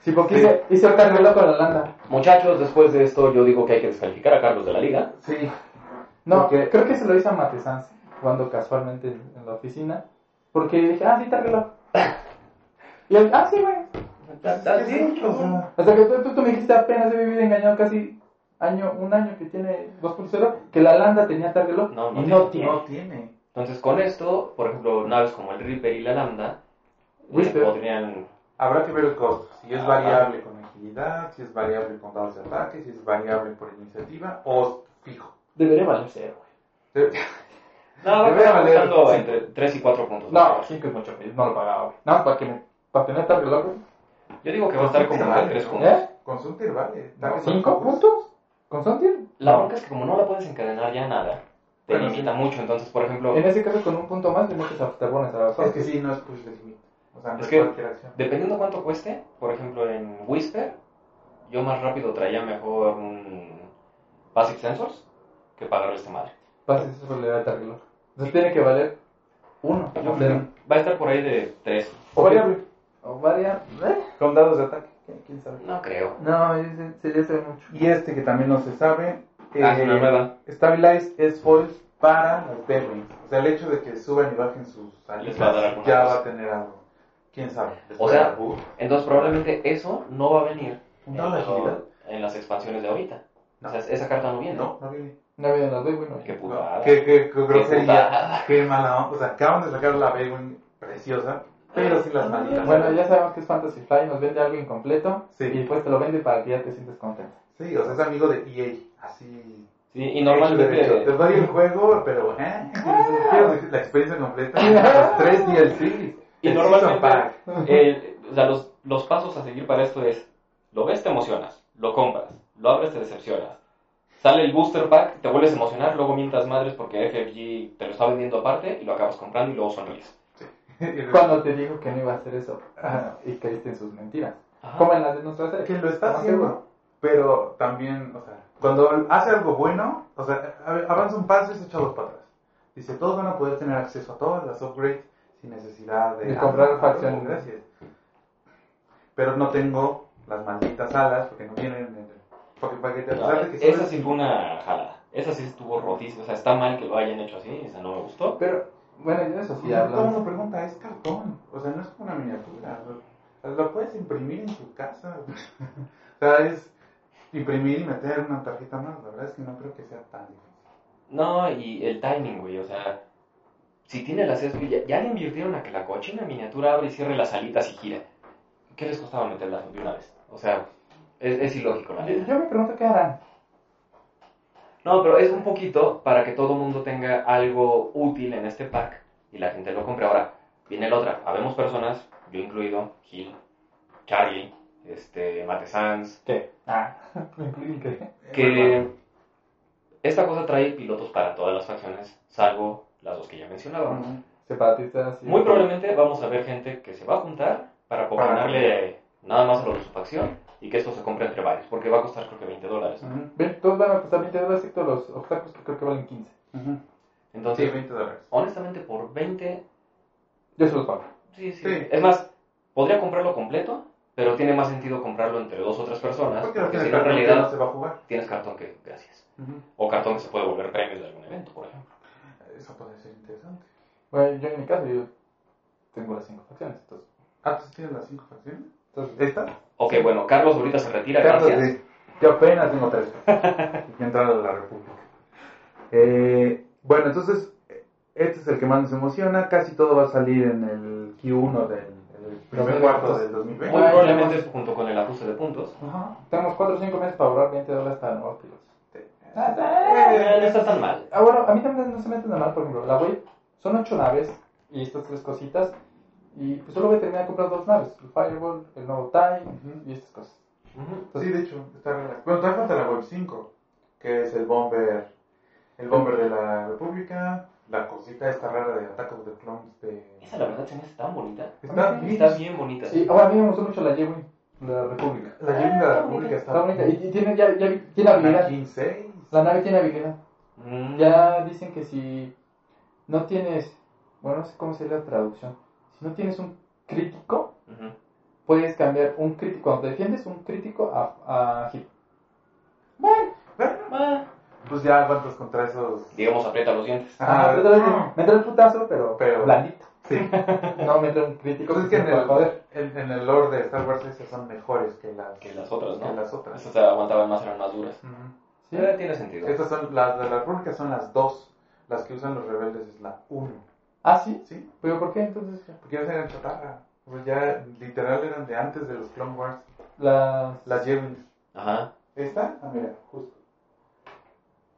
Sí, porque Sí. hice, hice el carrelo con la landa. Muchachos, después de esto yo digo que hay que descalificar a Carlos de la liga. Sí. No, Porque- creo que se lo hice a Matesans jugando casualmente en, la oficina. Porque dije, ah, sí, te reloj. Y él, ah, sí, güey. Sí, o sea, Hasta que tú, tú, me dijiste apenas he vivido engañado casi año, un año que tiene 2.0, que la landa tenía target lock No, no y tiene. no tiene. no tiene. Entonces, con esto, por ejemplo, naves como el Reaper y la Lambda eh, Whisper. podrían. Habrá que ver el costo. Si es Ajá. variable con agilidad, si es variable con dados de ataque, si es variable por iniciativa o fijo. Debería valer cero, güey. No, va a Debería valer entre 3 y 4 puntos. No, 5 es mucho, no lo pagaba, güey. Más para, que me, para tener lock, güey. Yo digo que va a estar como 3 ¿no? puntos. ¿Eh? Con Suntir vale. Target ¿Cinco puntos? ¿Con Sontir? La No. bronca es que como no la puedes encadenar ya nada, te Bueno, limita mucho. Entonces, por ejemplo, En ese caso, con un punto más, le metes a la Es que sí, no es push de limit. O sea, no Es es, que- acción. dependiendo cuánto cueste, por ejemplo, en Whisper, yo más rápido traía mejor un Basic Sensors que pagarle esta madre. Eso por le da target lock. Entonces tiene que valer uno. Yo va a estar por ahí de 3. O variable. O varias. ¿eh? Con dados de ataque. ¿Quién- ¿Quién sabe? No creo. No, ese sería ser mucho. Y este que también no se sabe. Ah, es una nueva. Stabilize es foils para las Bedwings. O sea, el hecho de que suban y bajen sus Les va ya cosa. va a tener algo. ¿Quién sabe? O sea. Entonces, probablemente eso no va a venir en, ¿No la lo- agilidad? en las expansiones de ahorita. No. O sea, esa carta no viene. No, no viene. No vienen las Bedwin, no. Qué No, putada. qué, qué, qué grosería. putada. Qué mala onda. O sea, acaban de sacar la Bedwing preciosa, pero sin las malditas. Bueno, ya sabemos que es Fantasy Fly, nos vende algo incompleto Sí. y después te lo vende para que ya te sientes contento. Sí, o sea, es amigo de EA. Así. Sí, y normalmente... Te doy el juego, pero ¿eh? quiero la experiencia completa. Los tres. Y el normalmente, eh, o sea, los, los pasos a seguir para esto es, lo ves, te emocionas, lo compras, lo abres, te decepcionas. Sale el booster pack, te vuelves a emocionar, luego mientas madres porque FFG te lo está vendiendo aparte y lo acabas comprando y luego sonríes. Cuando te dijo que no iba a hacer eso ah, y caíste en sus mentiras. Ajá. Como en las de nuestra serie. que lo está haciendo, seguro. pero también, o sea, cuando hace algo bueno, o sea, a- avanza un paso y se echa dos para atrás. Dice, todos van a poder tener acceso a todas las upgrades sin necesidad de... De comprar facciones. Gracias. Pero no tengo las malditas alas porque no vienen en el porque paquete. A No, que esa sí fue una jalada. Esa sí estuvo rotísima. O sea, está mal que lo hayan hecho así. O sea, no me gustó. Pero, bueno, yo eso sí Y todo el mundo hablo. pregunta, es cartón, o sea, no es como una miniatura, lo, lo puedes imprimir en tu casa. o sea, es imprimir y meter una tarjeta más, la verdad es que no creo que sea tan difícil. No, y el timing, güey. O sea, si tiene las CSP, ya, ya le invirtieron a que la cochina miniatura abre y cierre las alitas y gira. ¿Qué les costaba meterlas de una vez? O sea, es, es ilógico, la neta. yo me pregunto qué harán. No, pero es un poquito para que todo el mundo tenga algo útil en este pack y la gente lo compre. Ahora, viene la otra. Habemos personas, yo incluido, Gil, Charlie, este, Mate Sanz, ¿Qué? Ah, me incluyen que. que esta cosa trae pilotos para todas las facciones, salvo las dos que ya mencionábamos. Separatistas. y- Muy probablemente vamos a ver gente que se va a juntar para combinarle nada más a lo de su facción y que esto se compre entre varios, porque va a costar creo que 20 dólares. Ujú, Ven, todos van a costar 20 dólares, excepto los obstáculos que creo que valen 15. ujú. Sí, Entonces, 20 dólares. honestamente, por 20, Yo se los pago. sí, sí, Sí. Es más, podría comprarlo completo, pero tiene más sentido comprarlo entre dos o tres personas, Porque no porque si no, en realidad no se va a jugar. tienes cartón que, gracias. Ujú. O cartón que se puede volver premios de algún evento, por ejemplo. Eso puede ser interesante. Bueno, yo en mi caso, yo tengo las 5 facciones. Entonces, Ah, ¿tú tienes las 5 facciones? Entonces ¿Esta? Ok, bueno, Carlos ahorita se retira, Carlos, gracias. sí. Yo apenas tengo tres. entrar a la República. Eh, bueno, entonces, este es el que más nos emociona. Casi todo va a salir en el Q1 del el primer cuarto del 2020. Muy probablemente tenemos- junto con el ajuste de puntos. Ajá. Tenemos 4 o 5 meses para ahorrar 20 dólares para nuevos pilotos. Eh, no está tan mal. Ah, bueno, a mí también no se me tan mal, por ejemplo, la Wave son 8 naves y estas tres cositas. Y pues solo voy a terminar de comprar dos naves: el Fireball, el nuevo TIE Ujú. y estas cosas. Ujú. Sí, de hecho, está relax. Bueno, todavía falta la Web 5, que es el bomber, el bomber de la República, la cosita esta rara de Attack of the Clones de... Esa la verdad se me hace tan bonita. Está Sí, bien. Está bien bonita. Sí, ahora a mí me gustó mucho la J-Wing, la República. La J-Wing de la República está, Está bonita. Y, y tiene, ya, tiene habilidad. Anakin 6. La nave tiene habilidad. Mm. Ya dicen que si no tienes, bueno, no sé cómo sería la traducción, si no tienes un crítico, puedes cambiar un crítico, cuando defiendes un crítico a, a hit. Bueno, Ah, pues ya aguantas contra esos... digamos, aprieta los dientes. Ah, otra vez, me entra el putazo, pero, Pero- blandito. Sí. No me entra un crítico Pues es que que en el, joder. en, en el lore de Star Wars esas son mejores que las, Que las otras, que ¿no? las otras. Esas se aguantaban más, eran más duras. Sí. Eh, tiene sentido. Estas son, las de la República son las dos. Las que usan los rebeldes es la 1. Ah, sí. ¿Sí? ¿Pero por qué entonces? Porque ya eran chatarra. Pues ya literal eran de antes de los Clone Wars. Las. Las J-Wings. Ajá. ¿Esta? Ah, mira, justo.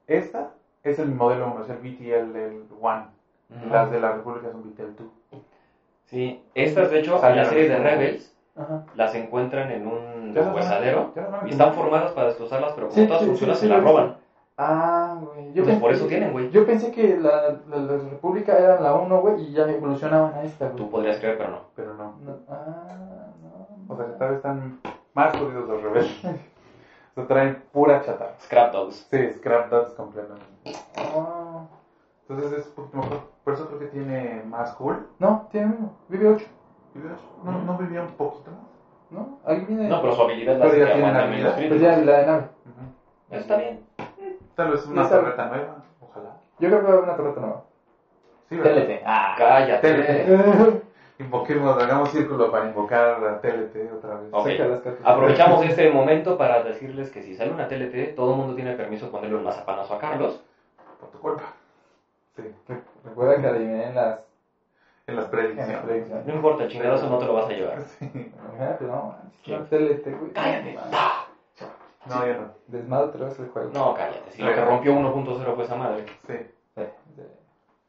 Esta es el modelo 1, es el BTL el 1. Ujú. Las de la República son BTL 2. Sí, estas de hecho, en la serie de. Rebels, Ajá. las encuentran en un Ya las van a- huesadero ya las van a y están formadas para destrozarlas, pero como Sí, todas sí, funcionan, sí, se sí, las roban. Ah, güey. Yo Entonces, por eso tienen, güey. Yo pensé que la, la, la República era la 1, güey, y ya evolucionaban a esta, güey. Tú podrías creer, pero no. Pero no. No, ah, no. O sea que tal vez están más jodidos los rebeldes. Se traen pura chatarra. Scrap Dogs. Sí, scrap dots completamente. Ah, Entonces es un poquito mejor. Por eso creo que tiene más cool. no, tiene uno. Vive 8, ¿No, no vivía un poquito más? ¿no? Ahí viene. No, pero su habilidad la Pero ya que tienen aguanta habilidad. Pues ya habilidad de nave. Eso está bien. Tal vez una torreta nueva. Ojalá. Yo creo que va a haber una torreta nueva. Sí, ¿verdad? TLT. Ah, Cállate. TLT. Invoquemos, hagamos círculo para invocar a TLT otra vez. Ok. Saca las cartas. Aprovechamos este momento para decirles que si sale una TLT, todo el mundo tiene permiso de ponerle un mazapanazo a Carlos. Por tu culpa. Sí, Re- Recuerda que adiviné en las, en las predicciones. No importa, el chingadazo no te lo vas a llevar. Sí. Imagínate, no, TLT, güey. Cállate. No, yo no. Desmadre otra vez el juego. No, cállate. Si lo que rompió 1.0 fue esa madre. Sí. Sí, sí.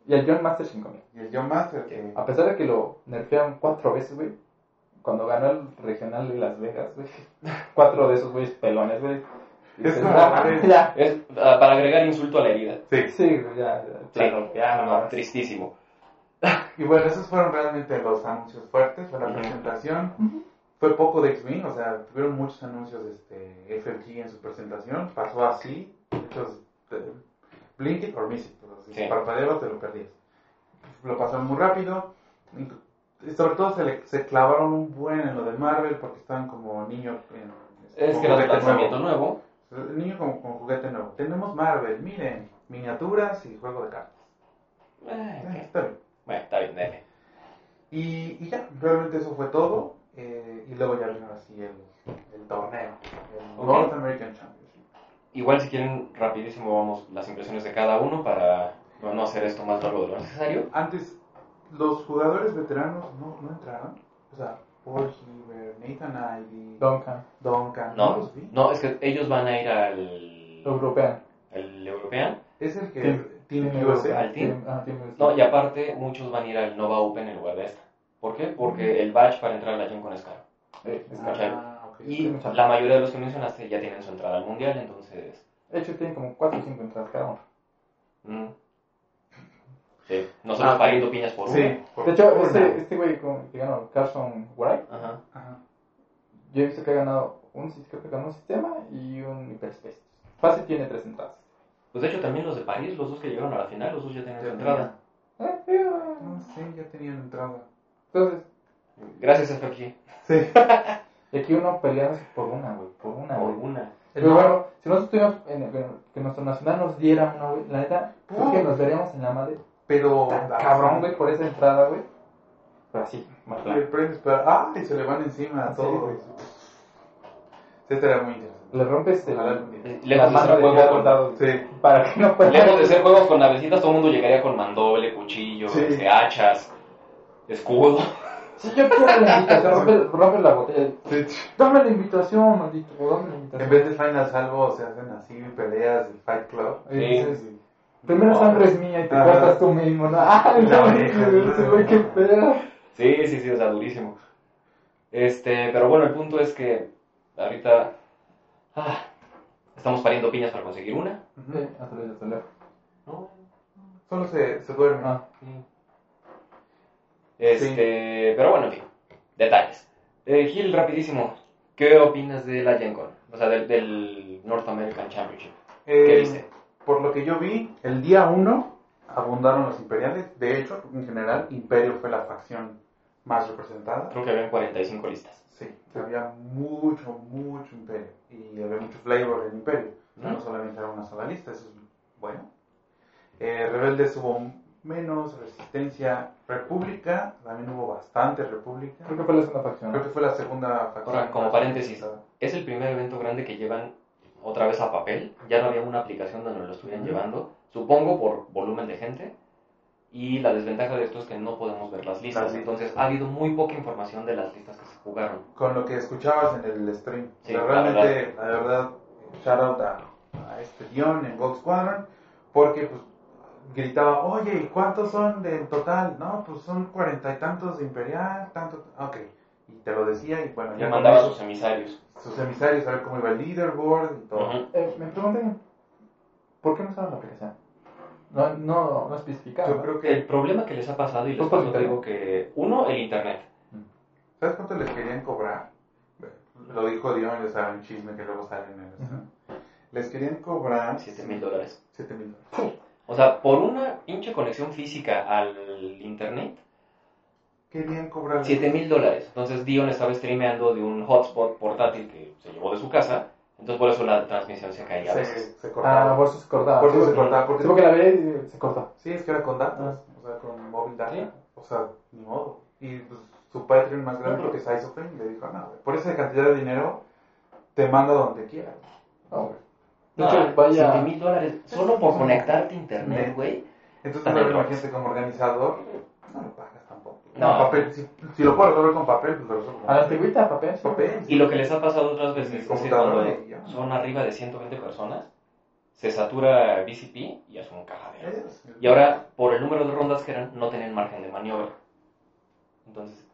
Y el John Master 5000. Y el John Master que... A pesar de que lo nerfearon cuatro veces, güey. Cuando ganó el regional de Las Vegas, güey. Cuatro de esos güeyes pelones, güey. Es como- "Ah, ya. Es ah, para agregar insulto a la herida. Sí. Sí, ya. ya, Sí, ya, no, tristísimo. Y bueno, esos fueron realmente los anuncios fuertes, fue la presentación. Fue poco de X-Wing, o sea, tuvieron muchos anuncios este, FFG en su presentación. Pasó así, de hecho, te- blink it or miss it. o sea, si Sí. parpadeabas, te lo perdías. Lo pasaron muy rápido. Y sobre todo se, le, se clavaron un buen en lo de Marvel porque estaban como niños en, Es con que era lanzamiento nuevo. nuevo. El niño con, con juguete nuevo. Tenemos Marvel, miren, miniaturas y juego de cartas. Eh, Eh, está bien. Bueno, está bien, dale. Y, y ya, realmente eso fue todo. Eh, y luego ya vino así el, el torneo, el Ok. North American Championship. Igual si quieren rapidísimo vamos las impresiones de cada uno para no hacer esto más largo de lo necesario. Antes, los jugadores veteranos no, no entraron. O sea, Paul Heaver, Nathan Ivy, Duncan, Duncan, no, No, los vi. no, es que ellos van a ir al European. el European. Es el que Team- Team, Team USA. ¿Al team? Ah, Team USA. No, y aparte muchos van a ir al Nova Open en lugar de esta. ¿Por qué? Porque el badge para entrar a la Gen Con es caro. Eh, es Ah, caro. Y la mayoría de los que mencionaste ya tienen su entrada al mundial, entonces. De hecho, tienen como 4 o 5 entradas cada uno. mm. Sí, nosotros Ah, pariendo piñas por Sí. por- De hecho, por este, una. este güey con- que ganó, Carson Wright, Ajá. Ajá. yo he visto que ha ganado un, creo que con un sistema y un Hyperspace. Fácil tiene tres entradas. Pues de hecho también los de París, los dos que llegaron a la final, los dos ya tenían su Ya entrada. Eh, eh, No sé, ya tenían entrada. Entonces, Gracias FFG. Sí. y aquí uno peleándose por una, güey, por una, Por güey. una. Pero bueno, si nosotros tuviéramos en el- que- que nuestro nacional nos diera una, güey, la neta, creo que nos veríamos en la madre Pero. tan cabrón, güey, por esa entrada, güey. Pero así, más Le claro. prendes. ¡Ah! Y se le van encima a Sí, todos. güey. Sí, estaría muy interesante. Le rompes el, Ojalá algún día. La Lejos de mano ser de juego cada con, soldado, Sí. para que no pueda... lejos de ser juegos con navecitas, todo el mundo llegaría con mandoble, cuchillo, Sí. este, hachas, escudo. Si yo quiero la invitación, rompe, rompe la botella. Sí. Dame la invitación, maldito, dame la invitación. En vez de Final Salvo, se hacen así peleas de Fight Club. Y Sí. dices, Primero sangre es mía y te cortas tú mismo, ¿no? ¡Ah, La no, ¿no? ese güey, qué pedo! Sí, sí, sí, o sea, durísimo. Este, pero bueno, el punto es que ahorita ah, estamos pariendo piñas para conseguir una. Sí, hasta luego, hasta luego. ¿no? Solo se, se duerme. Ah, Sí. Este, pero bueno, en fin, detalles. Eh, Gil, rapidísimo, ¿qué opinas de la Gen Con? O sea, del, del North American Championship. ¿Qué Eh, viste? Por lo que yo vi, el día 1 abundaron los imperiales. De hecho, en general, Imperio fue la facción más representada. Creo que habían 45 listas. Sí, había mucho, mucho Imperio. Y había mucho flavor en Imperio. No ¿Mm? solamente era una sola lista, eso es bueno. Eh, Rebeldes hubo menos, Resistencia, República, también hubo bastante República. creo que fue la segunda facción. Creo que fue la segunda facción. Ahora, como paréntesis, es el primer evento grande que llevan otra vez a papel. Ya no había una aplicación donde lo estuvieran Ujú. llevando, supongo por volumen de gente. Y la desventaja de esto es que no podemos ver las listas. Las listas. Entonces, ha habido muy poca información de las listas que se jugaron. con lo que escuchabas en el stream. Sí, O sea, la realmente, la verdad, shout out a, a este Dion en Gold Squadron, porque pues gritaba, oye, ¿y cuántos son de en total? No, pues son cuarenta y tantos de Imperial, tanto, ok. Y te lo decía, y bueno, Ya mandaba sus emisarios. sus emisarios, a ver cómo iba el leaderboard y todo. Eh, me preguntan, ¿por qué no usaron la aplicación? No, no, no especificaba. Yo ¿no? creo que, El problema que les ha pasado, y les pasó, digo que, uno, el internet. ¿sabes cuánto les querían cobrar? Lo dijo Dion, ya saben, chisme que luego sale en el. Les querían cobrar 7 mil dólares. 7 mil dólares. O sea, por una pinche conexión física al internet, Querían cobrar 7 mil dólares. Entonces Dion estaba streameando de un hotspot portátil que se llevó de su casa. Entonces por eso la transmisión se caía a se, veces. se cortaba. Ah, por eso se cortaba. Por eso Sí, se cortaba, porque Sí, porque la y se cortó. Sí, es que era con datos, Ah. o sea, con móvil data. Sí. O sea, ni modo. Y pues, su Patreon más grande, No, que es Isoframe, le dijo, no, güey, por esa cantidad de dinero, te manda donde quieras. No, No, hecho, vaya. 7 mil dólares solo por conectarte a internet, Net. güey. Entonces, bien, imagínate como organizador, no lo pagas tampoco. No. No, papel, si, si lo puedo resolver con papel, pues lo resuelvo A la papel. antigüita, papel. sí. Papel. Y lo que les ha pasado otras veces es cuando son arriba de 120 personas, se satura BCP y es un cajadero. Y ahora, por el número de rondas que eran, no tenían margen de maniobra. Entonces,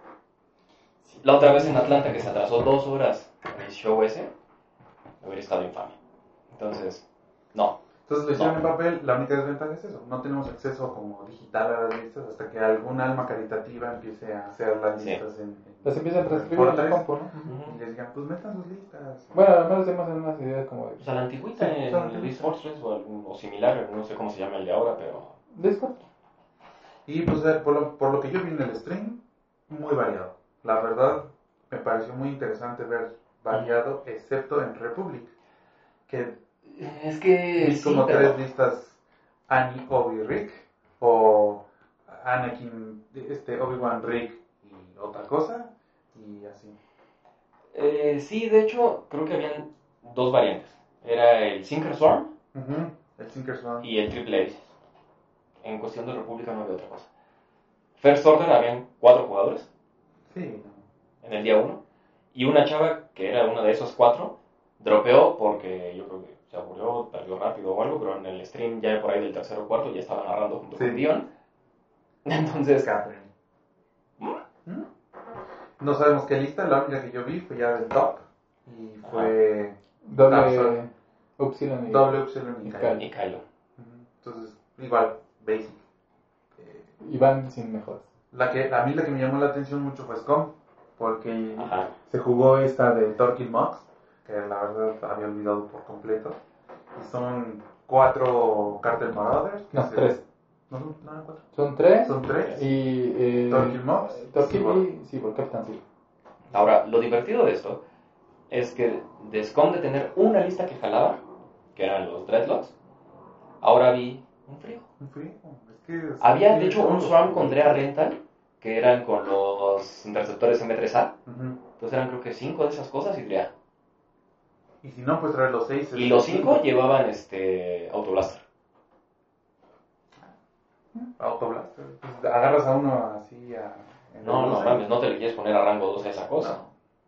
la otra vez en Atlanta, que se atrasó dos horas el show ese, hubiera estado infame. Entonces, no. Entonces lo hicieron No. en papel, la única desventaja es eso, no tenemos acceso como digital a las listas hasta que algún alma caritativa empiece a hacer las Sí. listas en, en- Las empiezan a transcribir en la compu, ¿no? y les digan, pues metan sus listas. Bueno, al menos tenemos unas ideas como de. O sea, la antigüita Sí, en el antigüita. Fortress o, o similar, no sé cómo se llama el de ahora, pero... Discord. Y pues eh, por lo, por lo que yo vi en el stream, muy variado. La verdad, me pareció muy interesante ver variado, excepto en Republic, que Es que... vi sí, como pero- tres listas Annie, Obi, Rick, o Anakin, este, Obi-Wan, Rick y otra cosa, y así. Eh, sí, de hecho, creo que habían dos variantes. Era el Sinker Swarm Ujú, El Sinker Swan. y el Triple Ace. En cuestión de República no había otra cosa. First Order habían cuatro jugadores Sí, en el día uno. Y una chava que era una de esos cuatro, dropeó porque yo creo que se aburrió, perdió rápido o algo, pero en el stream ya por ahí del tercero o cuarto ya estaba narrando junto Sí. con Dion. Entonces, Catherine. ¿Mm? No sabemos qué lista, la única que yo vi fue ya del top, y fue Doble. Upsilon y. doble Upsilon y Y Kylo. y Kylo. Entonces, igual, basic. Eh, Y van sin mejoras. La que, a mí la que me llamó la atención mucho fue Scum, porque Ajá. se jugó esta de Torquil Mox, que la verdad había olvidado por completo. Y son cuatro Cartel Marauders. No, se- tres. No, no, no cuatro. Son tres. Son tres. Y. Eh, Torquil Mobs, Torquil Cyborg. y Cyborg, Capitán Cyborg. Ahora, lo divertido de esto es que de SCOM de tener una lista que jalaba, que eran los Dreadlocks, ahora vi un frío. Un frío. Es que Había, de hecho, un. Swarm con Drea Rental, que eran con los interceptores M3A. Ujú. Entonces eran creo que cinco de esas cosas y Drea. Y si no, pues traer los seis. Y los cinco llevaban este Autoblaster. Autoblaster. Pues agarras a uno así a. en No, no doce. mames, no te le quieres poner a rango 2 a esa cosa.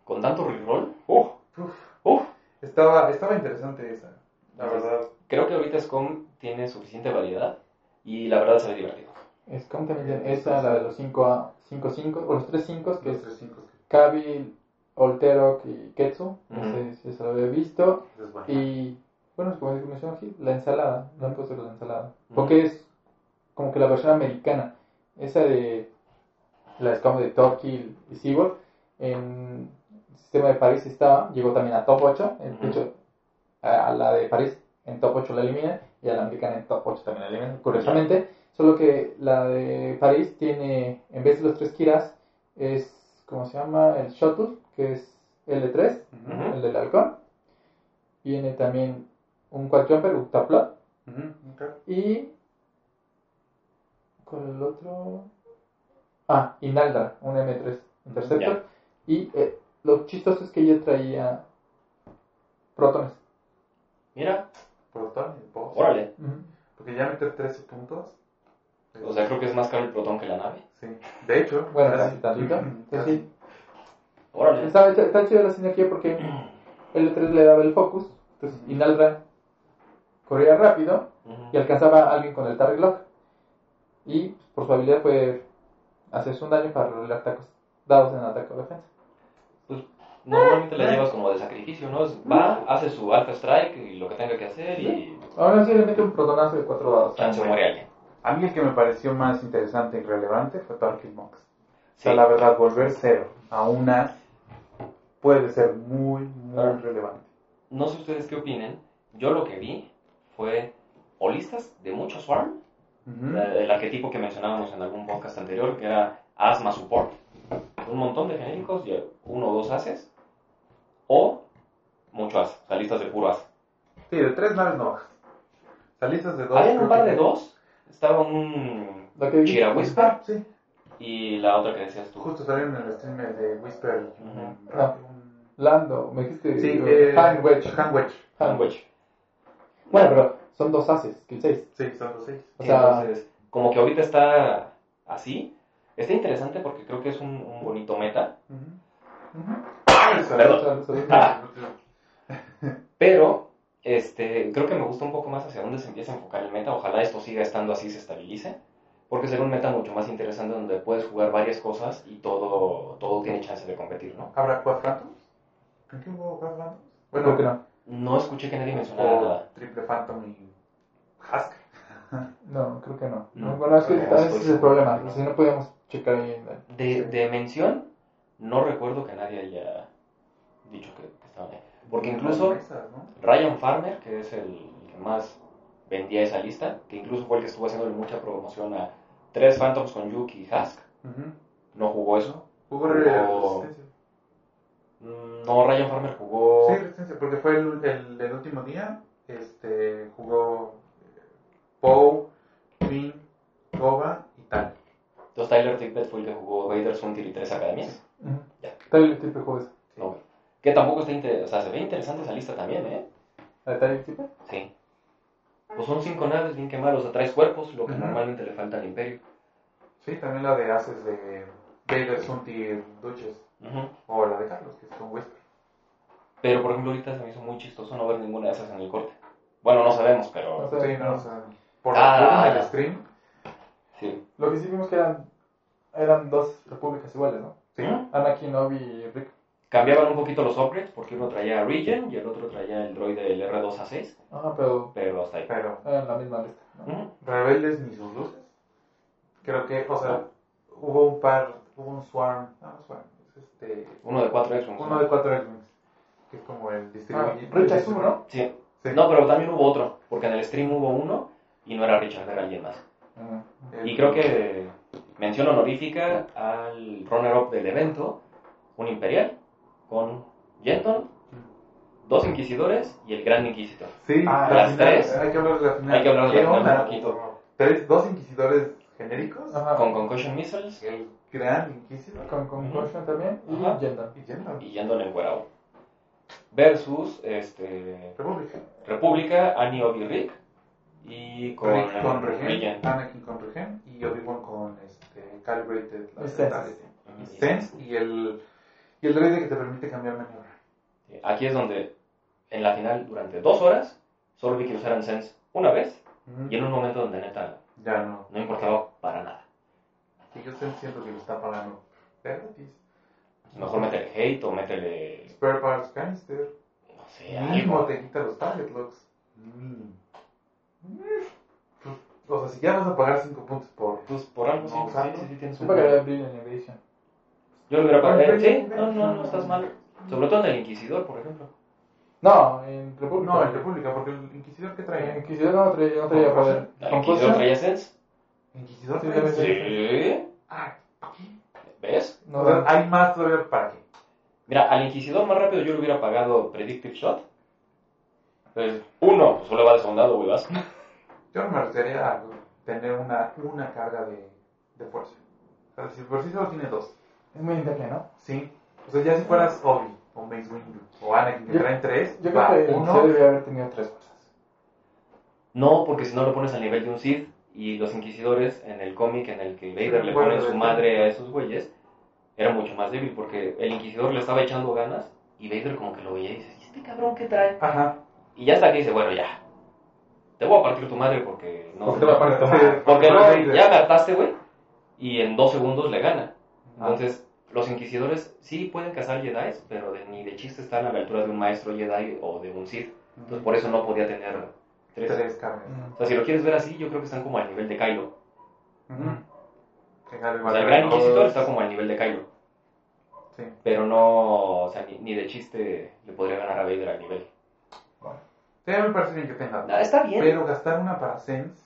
Con tanto reroll, ¡uh! Uf, ¡uh! estaba, estaba interesante esa. La verdad. Creo que ahorita SCOM tiene suficiente variedad y la verdad se ve divertido. Es como también tiene esa, la de los 5 cinco, cinco, o los 3 5 que Los es tres cinco. Kabil, Olterok y Ketsu. No sé si eso lo había visto. Ese es bueno. Y bueno, como mencionó aquí, la ensalada. No han puesto la ensalada. Porque es como que la versión americana. Esa de la escama de Torquil y Cyborg. En el sistema de París estaba, llegó también a top 8. De Ujú. hecho, a, a la de París en top 8 la eliminan y a la americana en top 8 también la eliminan. Curiosamente, solo que la de París tiene, en vez de los tres Kiras, es, ¿cómo se llama? El Shuttle, que es L3 Ujú. Ujú. el del halcón. Viene también un quadjumper, Octaplot. Ujú, ok. Y. con el otro? Ah, Inaldra, un M3 Interceptor. Y eh, lo chistoso es que ella traía protones. Mira, Proton y Boss. órale. Porque ya meter 13 puntos. O sea, creo que es más caro el protón que la nave. Sí. De hecho. Bueno, casi. casi tantito. Entonces, Casi. sí, Órale. está, está, está chida la sinergia porque L3 le daba el focus. Entonces, Inaldra corría rápido y alcanzaba a alguien con el Target Lock. Y pues, por su habilidad puede hacerse un daño para rolar atacos dados en ataque o defensa. Normalmente la llevas como de sacrificio, ¿no? Es- Va, hace su Alpha Strike y lo que tenga que hacer y Ahora sí le mete un protonazo de cuatro dados. chance muere alguien. A mí el que me pareció más interesante y relevante fue Torquil Mox. O sea, la verdad, volver cero a un as puede ser muy, muy Claro. relevante. No sé ustedes qué opinen. Yo lo que vi fue o listas de mucho Swarm, Ujú. la- el arquetipo que mencionábamos en algún podcast anterior, que era Asma Support, un montón de genéricos y uno o dos haces, o mucho as, o sea, listas de puro as. Sí, de tres naves no bajas. Salistas de dos. Había un par de dos, estaba un Lo que Chira Whisper Ah, sí. y la otra que decías tú. Justo salieron en el stream de Whisper. y un- Ah. Lando, me dijiste Sí, eh, Hand Wedge. Hand Wedge. Hand Wedge. Sandwich. Bueno, pero son dos haces, que el 6. Sí, son los seis. O Sí, sea, entonces, como que ahorita está así. Está interesante porque creo que es un, un bonito meta. Ah. Pero, este, creo que me gusta un poco más hacia dónde se empieza a enfocar el meta. Ojalá esto siga estando así, se estabilice. Porque será un meta mucho más interesante donde puedes jugar varias cosas y todo, todo tiene chance de competir, ¿no? ¿Habrá Quad ¿Con qué hubo Quad Phantoms? Bueno, que no. No escuché que nadie mencionara nada. Triple Phantom y Husk. No, creo que no. No. Bueno, es que No, tal vez es el problema. Si no podíamos checar ahí. en De, de mención, no recuerdo que nadie haya dicho que, que estaban ahí. Porque incluso ¿no? Ryan Farmer, que es el que más vendía esa lista, que incluso fue el que estuvo haciendo mucha promoción a tres Phantoms con Yuki y Husk, Ujú. no jugó eso. Jugó Jugó- No, Ryan Farmer jugó. Sí, Resistencia, porque fue el, el, el último día. Este, jugó eh, Poe, Finn, Goba y tal. Entonces Tyler Tippett fue el que jugó Vader, Suntil y tres academias. Ya. Tyler Tippe jugó eso. Sí. Ok. Que tampoco está interesante, o sea, se ve interesante esa lista también, ¿eh? ¿La de Tyler Tippe? Sí. Pues son cinco naves bien quemadas, o sea, tres cuerpos, lo que normalmente le falta al Imperio. Sí, también la de Aces de Vader, Sunti y O la de Carlos, que es con Whisper. Pero por ejemplo, ahorita se me hizo muy chistoso no ver ninguna de esas en el corte. Bueno, no sabemos, pero. No sé. Sí, no, o sea, por Ah. en el stream. Sí. Lo que sí vimos que eran, eran dos repúblicas iguales, ¿no? Sí. Ujú. Anakin, Obi y Rick. Cambiaban un poquito los upgrades porque uno traía a Regen y el otro traía el droide del R2A6, Ajá, pero pero hasta ahí. Pero eran la misma lista. ¿no? Rebeldes ni sus luces. Creo que, o sea, hubo un par, hubo un Swarm. No, no Swarm, este. Uno de cuatro X-Wings. Uno de cuatro X-Wings. que es como el Ah, distribuidor. Richard Su, ¿no? Sí. Sí. No, pero también hubo otro, porque en el stream hubo uno y no era Richard, era alguien más. El- Y creo que mención honorífica al runner-up del evento, un imperial, con Yenton, dos inquisidores y el gran inquisidor. Sí, Ah, la las final, tres. Hay que hablar de la final. Hay que hablar de ¿Qué la final un poquito. Tres, dos inquisidores genéricos. Ajá. Con Concussion Missiles El gran inquisidor. Con Concussion también y Ajá. Jendon. Y General. y Yenton encuerado. Versus este, República. República, Annie Obi Rick y con, Rick con Regen, Regen. Anakin con Regen y Obi-Wan con este, Calibrated Sense. Sense y el, y el droide que te permite cambiar maniobra. Aquí es donde en la final, durante dos horas, solo vi que usaran Sense una vez y en un momento donde neta Ya no. no importaba para nada. Y yo estoy- siento que lo está pagando gratis. Mejor métele hate o métele, Spare parts canister. no sé, Mínimo algo. te quita los target locks. Mínimo. Pues, O sea, si ya vas a pagar 5 puntos por. Pues por algo sí, No, sí, sí, sí, tienes un que Innovation. Yo lo hubiera pagado. Sí, no, no, no estás mal. Sobre todo en el Inquisidor, por ejemplo. No, en República. No, en República, porque el Inquisidor que En trae. Inquisidor no traía, no traía poder. ¿El Inquisidor traía Sense? Inquisidor Sí, debe ser. Sí. Ah, ¿qué? ¿Ves? No, o sea, hay más todavía para qué. Mira, al Inquisidor más rápido yo le hubiera pagado Predictive Shot. Pues, uno, pues solo va de soldado, güey, vas. Yo no me gustaría a tener una, una carga de, de fuerza. O sea, si por sí solo tiene dos. es muy internet, ¿no? Sí. O sea, ya si fueras Obi, o Mace Windu, o Anakin, que traen tres, Yo va, creo que uno. Debía haber tenido tres cosas. No, porque si no lo pones al nivel de un Sith y los Inquisidores en el cómic en el que Vader le pone su madre a esos güeyes, era mucho más débil porque el Inquisidor le estaba echando ganas y Vader como que lo veía y dice, ¿y este cabrón qué trae? Ajá. Y ya hasta que dice, bueno, ya, te voy a partir tu madre porque no... ¿Por qué te va a? Porque no, ya me güey, y en dos segundos le gana. Ah. Entonces, los Inquisidores sí pueden cazar Jedi, pero de- ni de chiste están a la altura de un maestro Jedi o de un Sith. Entonces, por eso no podía tener tres. Tres cargas. O sea, si lo quieres ver así, yo creo que están como al nivel de Kylo. O sea, el Gran. Inquisidor está como al nivel de Kylo. Sí. Pero no, o sea, ni, ni de chiste le podría ganar a Vader al nivel. Sí, me parece bien que tenga. No, está bien. Pero gastar una para Sense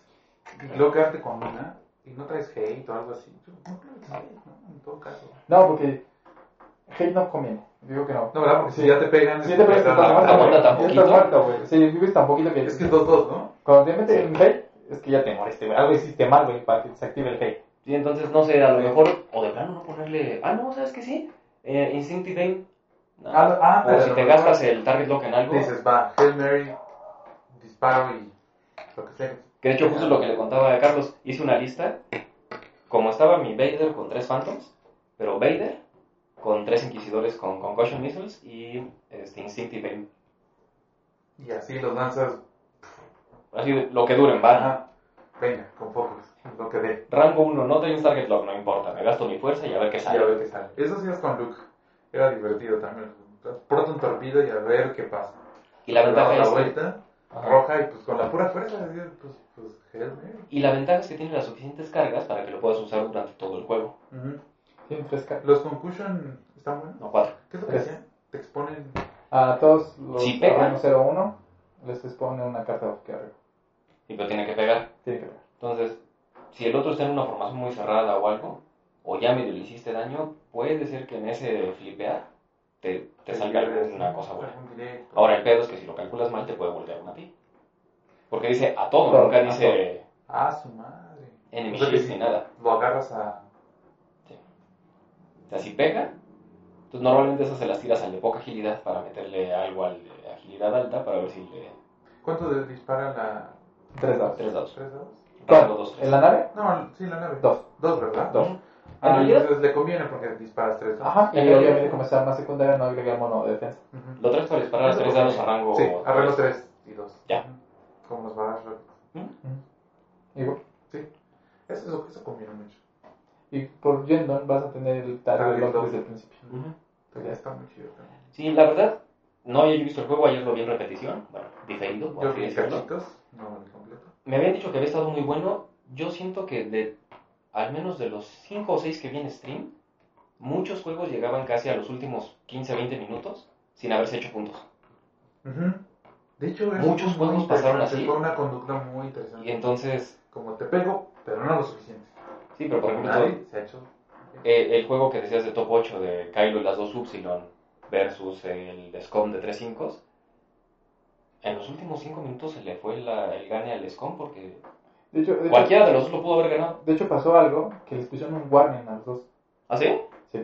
y luego quedarte con una y no traes hate o algo así. Yo no creo que sea, ¿no? En todo caso. No, porque Hate no conviene. Digo que no. No, ¿verdad? Porque si Sí. ya te pegan. Si te pegas, te estás güey. tan Ya poquito. estás muerto, güey. Si vives tan poquito que... Es que es 2-2, ¿no? Cuando te metes en Hate, es que ya te moriste, güey. Algo hiciste mal, güey, para que se active el Hate. Sí, entonces, no sé, a lo mejor, o de plano no ponerle... Ah, no, ¿sabes qué sí? Eh, Instinctive Aim. No. Ah, ah, o pero si te gastas el target lock en algo. Dices, va, Hail Mary, disparo y lo que sea. Que de hecho, justo lo que le contaba a Carlos, hice una lista. Como estaba mi Vader con tres Phantoms, pero Vader con tres Inquisidores con Concussion Missiles y este, Instinctive Aim. Y así los lanzas. Así, lo que duren, van. Ajá. Venga, con pocos. Lo que dé. Rango 1, no trae un target lock, no importa. Me gasto mi fuerza y a ver qué Y sale. a ver qué sale. Eso sí es con Luke. Era divertido también. Pronto un torpedo y a ver qué pasa. Y la ventaja es la vuelta Ajá. roja y pues con la pura fuerza, pues, pues y la ventaja es que tiene las suficientes cargas para que lo puedas usar durante todo el juego. Ujú. Tiene tres cartas. Los concussion están buenos. No cuatro. ¿Qué es lo que hacían? Te exponen. A todos los Si pega. terrenos 0-1 les expone una carta que arriba. Y pero tiene que pegar. Tiene que pegar. Entonces, si el otro está en una formación muy cerrada o algo, o ya medio le hiciste daño, puede ser que en ese flipear te, te salga ¿no? cosa buena. Ahora, el pedo es que si lo calculas mal, te puede voltear una ti. Porque dice a todo, Todo, nunca a dice Ah, su madre. enemy O sea que shield si ni nada. Lo agarras a. O sea, si pega, entonces normalmente esas se las tiras al de poca agilidad para meterle algo al de agilidad alta para ver si le... ¿Cuánto dispara la. Tres dados. Tres dados. ¿Tres dados? Dos, tres. ¿En la nave? No, sí, la nave. Dos. Dos, ¿verdad? Dos. Ah, En realidad- entonces le conviene porque disparas tres. ¿no? Ajá. Y En obviamente como es arma secundaria no agrega mono de defensa. Ujú. Lo traes para disparar tres dados a rango... Sí, a rango tres y dos. Ya. Como los barras rápidos. Igual. Sí. Eso, eso, eso conviene mucho. Y por Yendon vas a tener el target Target lock lock. desde el principio. Ujú. Entonces, está muy chido también. Sí, la verdad, no había visto el juego, ayer lo vi en repetición, bueno, diferido, Yo vi cachitos, no el completo. Me habían dicho que había estado muy bueno, yo siento que de, al menos de los 5 o 6 que vi en stream, muchos juegos llegaban casi a los últimos 15-20 minutos sin haberse hecho puntos. De hecho, Muchos juegos pasaron así. Fue una conducta muy interesante. Y entonces, Como te pego, pero no lo suficiente. Sí, pero por ejemplo, Nadie se ha hecho. eh, el juego que decías de top 8 de Kylo y las dos Upsilon versus el SCOM de 3.5, en los últimos 5 minutos se le fue la- el gane al SCOM porque De hecho, de hecho, cualquiera de los dos lo pudo haber ganado. de hecho pasó algo que les pusieron un warning a los dos. ¿Ah, sí? Sí.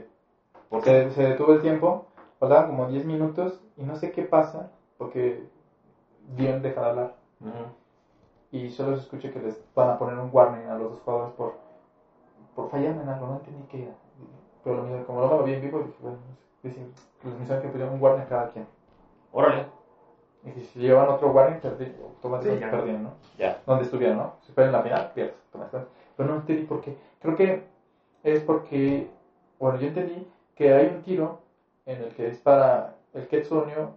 ¿Por qué? Se, se detuvo el tiempo, faltaban como 10 minutos y no sé qué pasa porque Dion deja de hablar. Ujú. Y solo se escucha que les van a poner un warning a los dos jugadores por, por fallarme en algo, no entendí qué era. Pero como lo vi en vivo, dije, bueno, dicen, les mencionan que pusieron un warning cada quien. Órale. Y si, si llevan otro warning, perdí, automáticamente Sí, perdían, ¿no? Ya. Donde estuvieron, ¿no? Si fueran en la final, pierdes. Pero no entendí por qué. Creo que es porque, bueno, yo entendí que hay un tiro en el que dispara el Ketsunio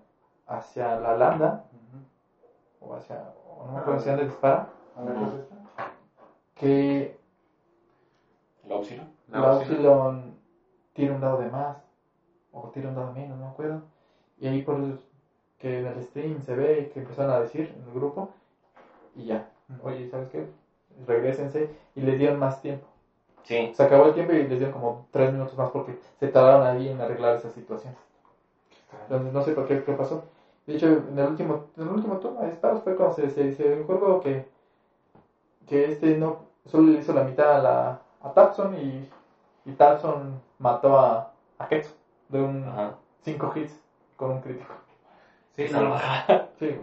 hacia la landa, Ujú. o hacia, o no me acuerdo hacia dónde dispara, A ver, ¿qué es esto? que ¿La Upsilon? La la Upsilon. Upsilon tira un dado de más, o tira un dado de menos, no me acuerdo. Y ahí por el- que en el stream se ve que empezaron a decir en el grupo, y ya. Oye, ¿sabes qué? Regrésense y les dieron más tiempo. Sí. Se acabó el tiempo y les dieron como tres minutos más porque se tardaron ahí en arreglar esa situación. Entonces no sé por qué, qué pasó. De hecho, en el último, en el último turno de disparos fue cuando se, se, se juego que, que este no solo le hizo la mitad a, la, a Tapson y, y Tapson mató a, a Ketsu de un Ajá. 5 hits con un crítico. Sí, no, mamada. Sí,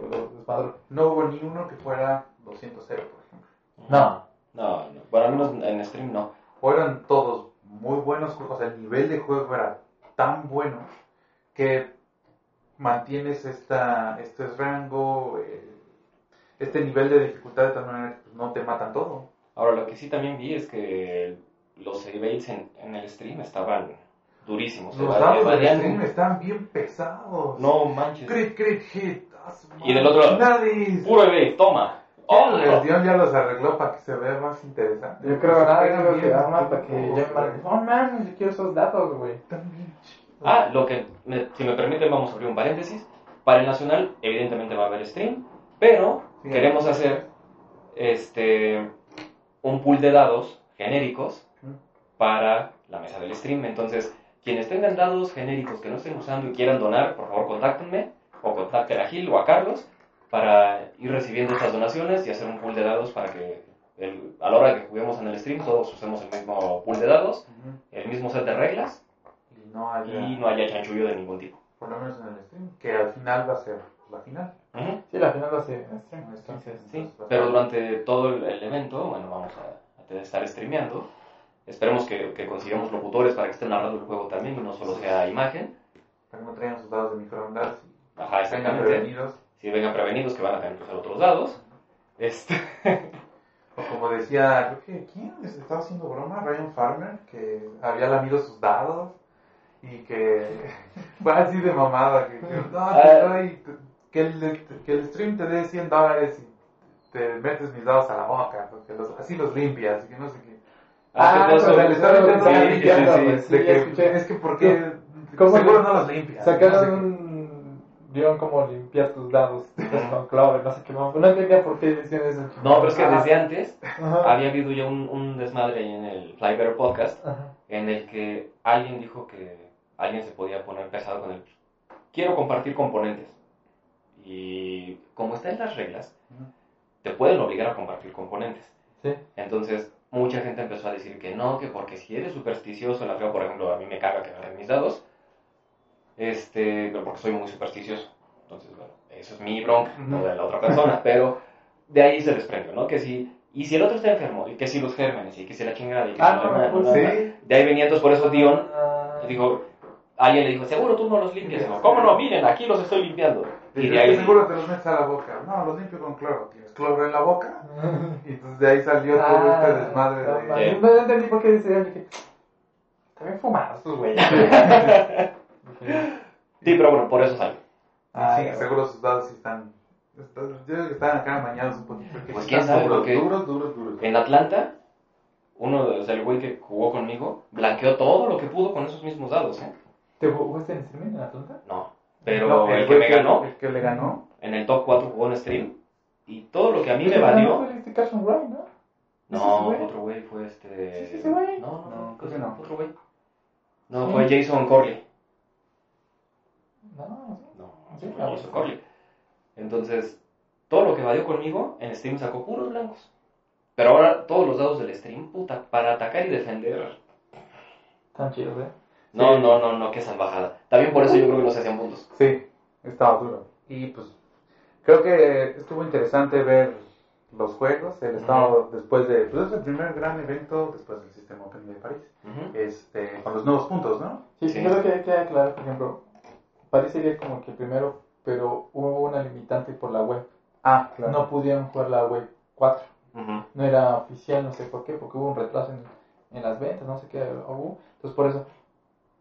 no hubo ni uno que fuera 200-0, por ejemplo. No. No, no. Bueno, al menos en stream no. O eran todos muy buenos juegos. O sea, el nivel de juego era tan bueno que mantienes esta, este rango, eh, este nivel de dificultad de tal manera que pues, no te matan todo. Ahora, lo que sí también vi es que los debates en, en el stream estaban durísimos. Los dados del stream están bien pesados. No manches. Crit, crit, hit. Y del otro lado. Puro debate, toma. Oh, el Dion ya los arregló para que se vea más interesante. Yo creo que nada, que bien, arma para que ya me. No mames, yo quiero esos datos, güey. Chidos. Ah, lo que, me- si me permiten, vamos a abrir un paréntesis. Para el Nacional, evidentemente va a haber stream, pero Sí. queremos hacer este un pool de dados genéricos para la mesa del stream. Entonces, quienes tengan dados genéricos que no estén usando y quieran donar, por favor, contáctenme o contacten a Gil o a Carlos para ir recibiendo estas donaciones y hacer un pool de dados para que el- a la hora que juguemos en el stream todos usemos el mismo pool de dados, Ujú. el mismo set de reglas Y no haya, y no haya chanchullo de ningún tipo. por lo menos en el stream, que al final va a ser la final. Sí, la final stream. Stream, Entonces, Sí, a pero durante todo el, el evento, bueno, vamos a, a estar streameando. Esperemos que, que consigamos locutores para que estén narrando el juego también y no solo sea imagen. Para que no traigan sus dados de microondas Ajá, vengan exactamente. prevenidos. Si vengan prevenidos que van a tener que usar otros dados. Este, O como decía, creo que, ¿quién les estaba haciendo broma? Ryan Farmer, que había lamido sus dados y que fue así de mamada. Que, no, te Ah. doy- que, el, que el stream te dé 100 dólares y te metes mis dados a la boca, porque los- así los limpias y que no sé qué. Ah, hace O sea, todo- le estaba intentando sí, limpiar, sí, que, escuché. es que porque ¿Cómo seguro no los limpias. Sacaron no sé un guion como limpiar tus dados con cloro, no sé qué. No entendía por qué decían eso. No, pero es que desde antes Ajá. había habido ya un, un desmadre ahí en el Fly Better Podcast Ajá. en el que alguien dijo que alguien se podía poner pesado con el quiero compartir componentes. Y como está en las reglas, Ujú. te pueden obligar a compartir componentes. Sí. Entonces, mucha gente empezó a decir que no, que porque si eres supersticioso, la feo, por ejemplo, a mí me caga que agarren mis dados, este, pero porque soy muy supersticioso. Entonces, bueno, eso es mi bronca, no de la otra persona, pero de ahí se desprende, ¿no? Que si, y si el otro está enfermo, y que si los gérmenes, y que si la chingada, y que Ah, si no, la- pues la- la- sí. De ahí venía entonces por eso Dion Ah, dijo, alguien le dijo, seguro tú no los limpias. Dijo, ¿cómo no? Miren, aquí los estoy limpiando. Y de ahí, seguro te los metes a la boca. No, los limpio con cloro. ¿Tienes cloro en la boca? Y entonces de ahí salió todo Ah, este desmadre no, de... No entendí por qué decían. Dije, bien fumados estos güeyes. sí, pero bueno, por eso salió. Ah, sí, seguro sus dados sí están... están- Yo creo que están acá mañados un poquito. porque Pues quién están sabe, duros, porque- duros, duros, duros. En Atlanta, uno de, o sea, el güey que jugó conmigo, blanqueó todo lo que pudo con esos mismos dados, ¿eh? ¿Te jugaste en streaming en Atlanta? No, Pero No, el que güey me ganó, El que le ganó. en el top 4 jugó en stream. Y todo lo que a mí me El que valió. fue este Carson Wright, ¿no? ¿Es No, güey? otro güey fue este. ¿Sí es güey? No, no, No, no, creo que no. Otro güey. No, Sí. fue Jason Corley. No, no. No, Sí, Jason. Corley. Entonces, todo lo que valió conmigo en stream sacó puros blancos. Pero ahora todos los dados del stream, puta, para atacar y defender. Tan chidos, ¿eh? No, Sí. no, no, no, que salvajada. También por eso yo creo que no se hacían puntos. Sí, estaba duro. Y pues creo que estuvo interesante ver los juegos. El estado después de. Pues es el primer gran evento después del Sistema Open de París. Ujú. Este, con los nuevos puntos, ¿no? Sí, Sí. creo que hay que aclarar, por ejemplo, París sería como que el primero, pero hubo una limitante por la web. Ah, claro. No pudieron jugar la web 4. Ujú. No era oficial, no sé por qué, porque hubo un retraso en, en las ventas, no sé qué hubo. Entonces, por eso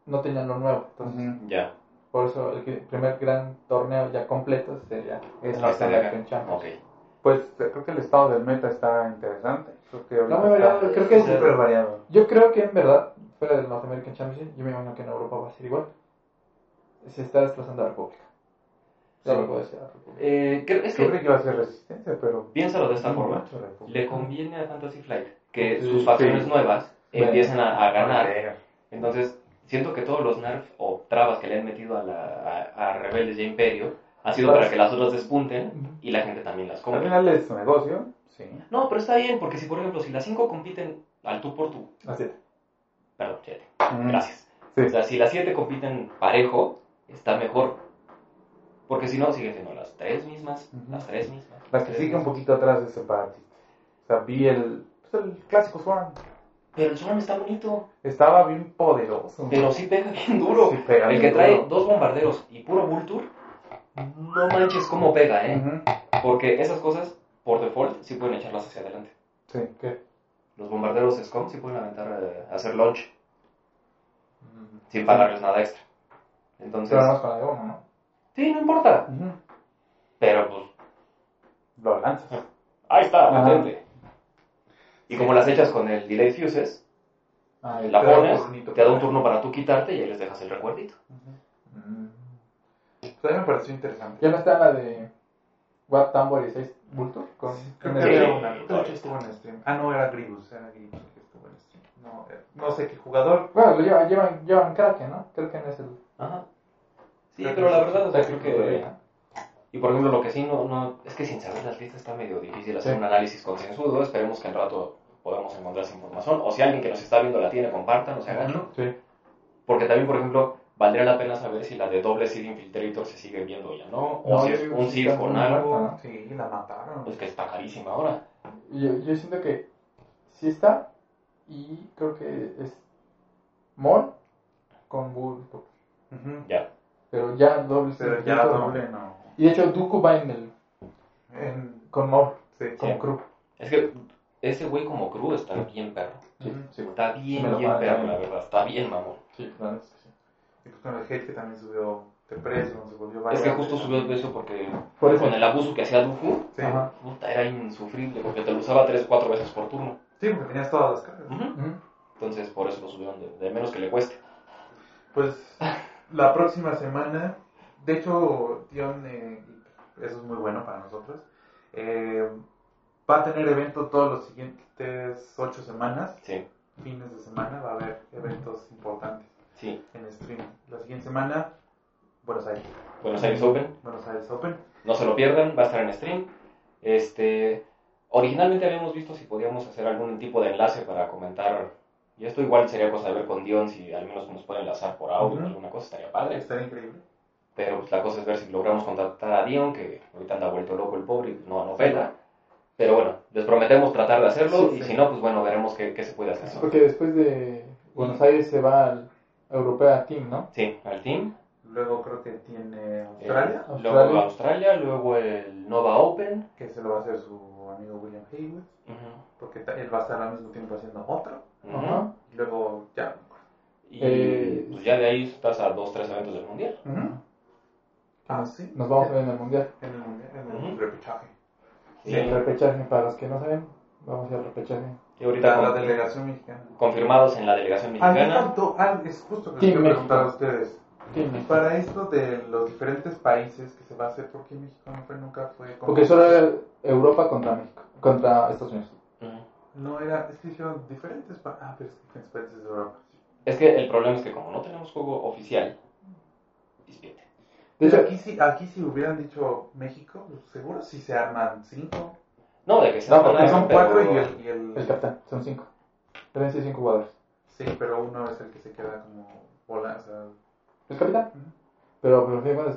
no tenían lo nuevo. Entonces. Ya. por eso el primer gran torneo ya completo sería Es el la Este. American Championship. Ok. Pues eh, creo que el estado del meta está interesante. Creo que muy variado, está creo que es- súper variado. Yo creo que en verdad, fuera del North American Championship, yo me imagino que en Europa va a ser igual. Se está desplazando a República. Ya Sí. lo puedo decir a República. Eh, creo- es que iba a ser resistencia, pero. piénsalo de esta forma. República. Le conviene a Fantasy Flight que Sí, sus facciones sí. nuevas Bueno. empiecen a, a ganar. Entonces, siento que todos los nerfs o trabas que le han metido a, la, a, a Rebeldes y a Imperio ha sido para que las otras despunten y la gente también las Al compre. final es su negocio, sí. No, pero está bien, porque si por ejemplo, si las 5 compiten al tú por tú, Así. perdón, 7, Mm, gracias. Sí. O sea, si las 7 compiten parejo, está mejor. Porque si no, siguen siendo las 3 mismas, Ujú. las 3 mismas. La las que tres sigue un poquito atrás de Separatist. O sea, vi el, pues, el clásico Swarm. Pero el Swarm está bonito, Estaba bien poderoso. pero sí pega bien duro. Sí pega el bien que trae dos bombarderos y puro Vulture, no manches cómo pega, ¿eh? Porque esas cosas, por default, sí pueden echarlas hacia adelante. Sí. ¿Qué? Los bombarderos SCOM sí pueden aventar, eh, hacer launch sin pagarles nada extra. Entonces, Pero nada más con la de uno, ¿no? sí, no importa. Pero pues, Lo lanzas. ahí está, Ajá. Y como las echas con el delay fuses, Ah, la te da un pones, te da un turno para tú quitarte y ahí les dejas el recuerdito. Mm. Pues mí me pareció interesante. Ya no está la de Watt Tambor y 6 Vulture con Creo que Sí. había una. Estuvo en stream. Ah, no, era Gribus. Era Gribus que estuvo en stream. No, eh, no sé qué jugador. Bueno, lo llevan, llevan, llevan Kraken, ¿no? Kraken es el. Ajá. Sí, Creo pero la verdad, o sea, creo que... todavía. Y por ejemplo, lo que sí no, no... Es que sin saber las listas está medio difícil hacer Sí. un análisis concienzudo. Esperemos que en rato podamos encontrar esa información. O si alguien que nos está viendo la tiene, compartan, o se hagan. Sí. Porque también, por ejemplo, valdría la pena saber si la de doble Seed Infiltrator se sigue viendo ya, ¿no? O No, si es un Seed con algo. Sí, la mataron. pues que está carísima ahora. Yo, yo siento que sí está y creo que es Mon con Vulture. Ujú. Ya. Pero ya doble Pero Seed ya Vulture, ¿no? doble no. Y de hecho Dooku va en el. En- con Mor, sí, como Sí. crew. Es que ese güey como crew está bien perro. Sí, Ujú. sí, güey. Está bien, bien perro, la verdad. Está bien, mamón. Sí, es sí. Y pues con el hate que también subió de precio, se volvió Es variable. que justo subió de peso porque Por con el abuso que hacía Sí. Ajá. puta, era insufrible porque te lo usaba 3 o 4 veces por turno. Sí, porque tenías todas las cargas. Entonces, por eso lo subieron de, de menos que le cueste. Pues la próxima semana, de hecho, Dion, eh, eso es muy bueno para nosotros, eh, va a tener evento todos los siguientes ocho semanas, Sí, fines de semana, va a haber eventos importantes sí. en stream. La siguiente semana, Buenos Aires, Buenos Aires Open. Buenos Aires Open. No se lo pierdan, va a estar en stream. Este, originalmente habíamos visto si podíamos hacer algún tipo de enlace para comentar. Y esto igual sería cosa de ver con Dion si al menos nos puede enlazar por audio alguna cosa, estaría padre. Estaría increíble. Pero pues, la cosa es ver si logramos contactar a Dion, que ahorita anda vuelto loco el pobre y pues, no, no pela. Pero bueno, les prometemos tratar de hacerlo Sí, y sí. si no, pues bueno, veremos qué, qué se puede hacer. Porque después de Buenos Aires se va al Europea Team, ¿no? Sí, al team. Luego creo que tiene eh, Australia, luego Australia. Luego el Nova Open. que se lo va a hacer su amigo William Haywood, Ujú, porque él va a estar al mismo tiempo haciendo otro. Y luego ya. Y Eh, pues ya de ahí estás a dos, tres eventos del mundial. Ah, sí. Nos vamos a ver en el Mundial. En el, mundial, en el Ujú. Repechaje. Sí. El repechaje, para los que no saben, vamos a ir al repechaje. Y ahorita La, la con- delegación mexicana. confirmados en la delegación Ah, me mexicana. faltó. Ah, es justo que les quiero preguntar a ustedes. Para esto de los diferentes países que se va a hacer, ¿por qué México no fue, nunca fue? como- Porque solo era Europa contra México, contra Estados Unidos. No era, es que hicieron diferentes pa- Ah, pero es que diferentes países de Europa. sí. Es que el problema es que como no tenemos juego oficial, dispite. Pero aquí si, aquí si hubieran dicho México, pues seguro si se arman cinco. No, de que se No, arman porque son cuatro y el, y el- el capitán, son cinco. Deben ser cinco jugadores. Sí, pero uno es el que se queda como bola, o sea... El capitán. Pero, pero, fin, bueno,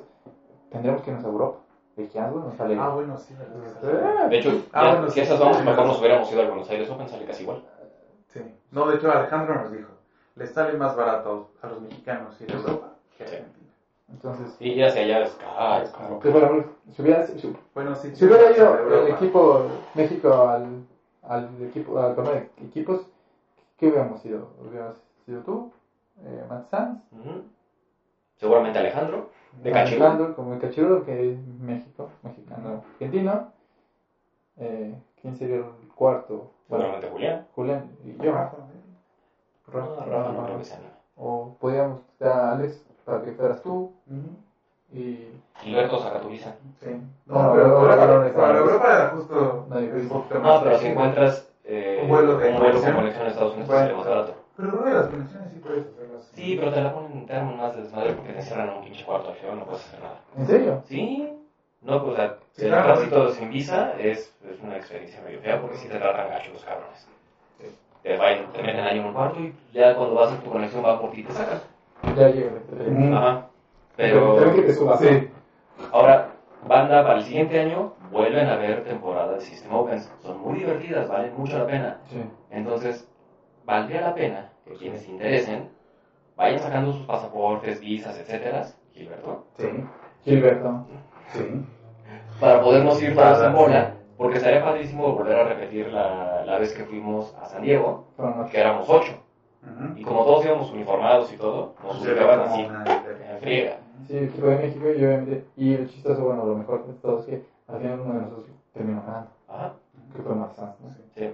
tendremos que irnos a Europa. ¿De qué algo nos sale? Ah, bueno, sí, verdad. Eh, De hecho, Ah, ya, bueno, si sí, esas vamos, sí, mejor sí. nos hubiéramos ido al Buenos Aires Open, sale casi igual. Sí. No, de hecho Alejandro nos dijo, les sale más barato a los mexicanos ir a Europa que a Sí. Argentina. Entonces, Y ir hacia allá es caro, es caro. que, por ejemplo, si hubiera, si, Bueno, sí. si hubiera sí, ido el equipo México al, al equipo al torneo de equipos, ¿qué hubiéramos sido? ¿Hubiéramos sido tú? Eh, Matt Sanz. Seguramente Alejandro, de. Alejandro, como el Cachirul, que es México, mexicano, argentino. Eh, ¿Quién sería el cuarto? Bueno, seguramente Julián. Julián y yo. Rafa, ¿eh? No, Rafa no se anime. O podíamos a Alex para que fueras tú Ujú. y Gilberto Zacatuliza. Sí. No, No, pero pero Europa no para era justo No, un poquito No, pero si encuentras eh, Un vuelo de un vuelo conexión. con conexión a Estados Unidos, Bueno. sería más barato. Pero creo que las conexiones sí puedes hacerlas. Sí, pero te la ponen, te arman más de desmadre porque te encierran en un pinche cuarto feo, no puedes hacer nada. ¿En serio? Sí, no, pues o sea, Sí, el claro. tránsito sin visa es, es una experiencia medio fea porque sí te tratan gacho los cabrones. Sí. Te, vayan, te meten ahí en un cuarto y ya cuando vas a tu conexión va por ti y te sacan. Ya llegué. Mm. Ajá. Pero Pero que te subas. Sí. ahora, banda, para el siguiente año vuelven a haber temporadas de System Opens. Son muy divertidas, valen mucho la pena. Sí. Entonces, valdría la pena que quienes se interesen vayan sacando sus pasaportes, visas, etcétera, Gilberto, Sí. Gilberto. Sí. para podernos ir Sí. bola, porque estaría padrísimo volver a repetir la, la vez que fuimos a San Diego, que éramos ocho. Y como todos íbamos uniformados y todo, nos como así, en friega. Sí, el equipo de México y obviamente. Y el chistoso, bueno, lo mejor de todo es que al final uno de nosotros terminó ganando. Ajá, Que fue Matt Sanz, ¿no? Sí. sí.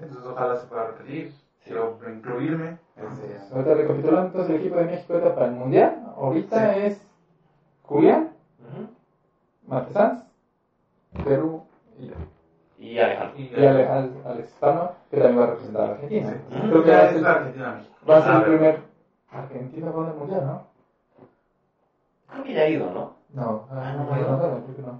Entonces ojalá se pueda repetir. Quiero incluirme. Este, Ahorita recapitulando, entonces el equipo de México ahorita para el Mundial, ahorita es Julián, Ujú. Matt Sanz, Perú. Y Alejandro. y, Y Ale- Al- Alex Pano, que también va a representar a Argentina. Sí. Creo que Ya va a es ser, la Argentina México. va a ser A el ver. primer Argentina jugando el Mundial, ¿no? Creo que ya ha ido, ¿no? No, Ah, no, no, no, no. no, creo que no.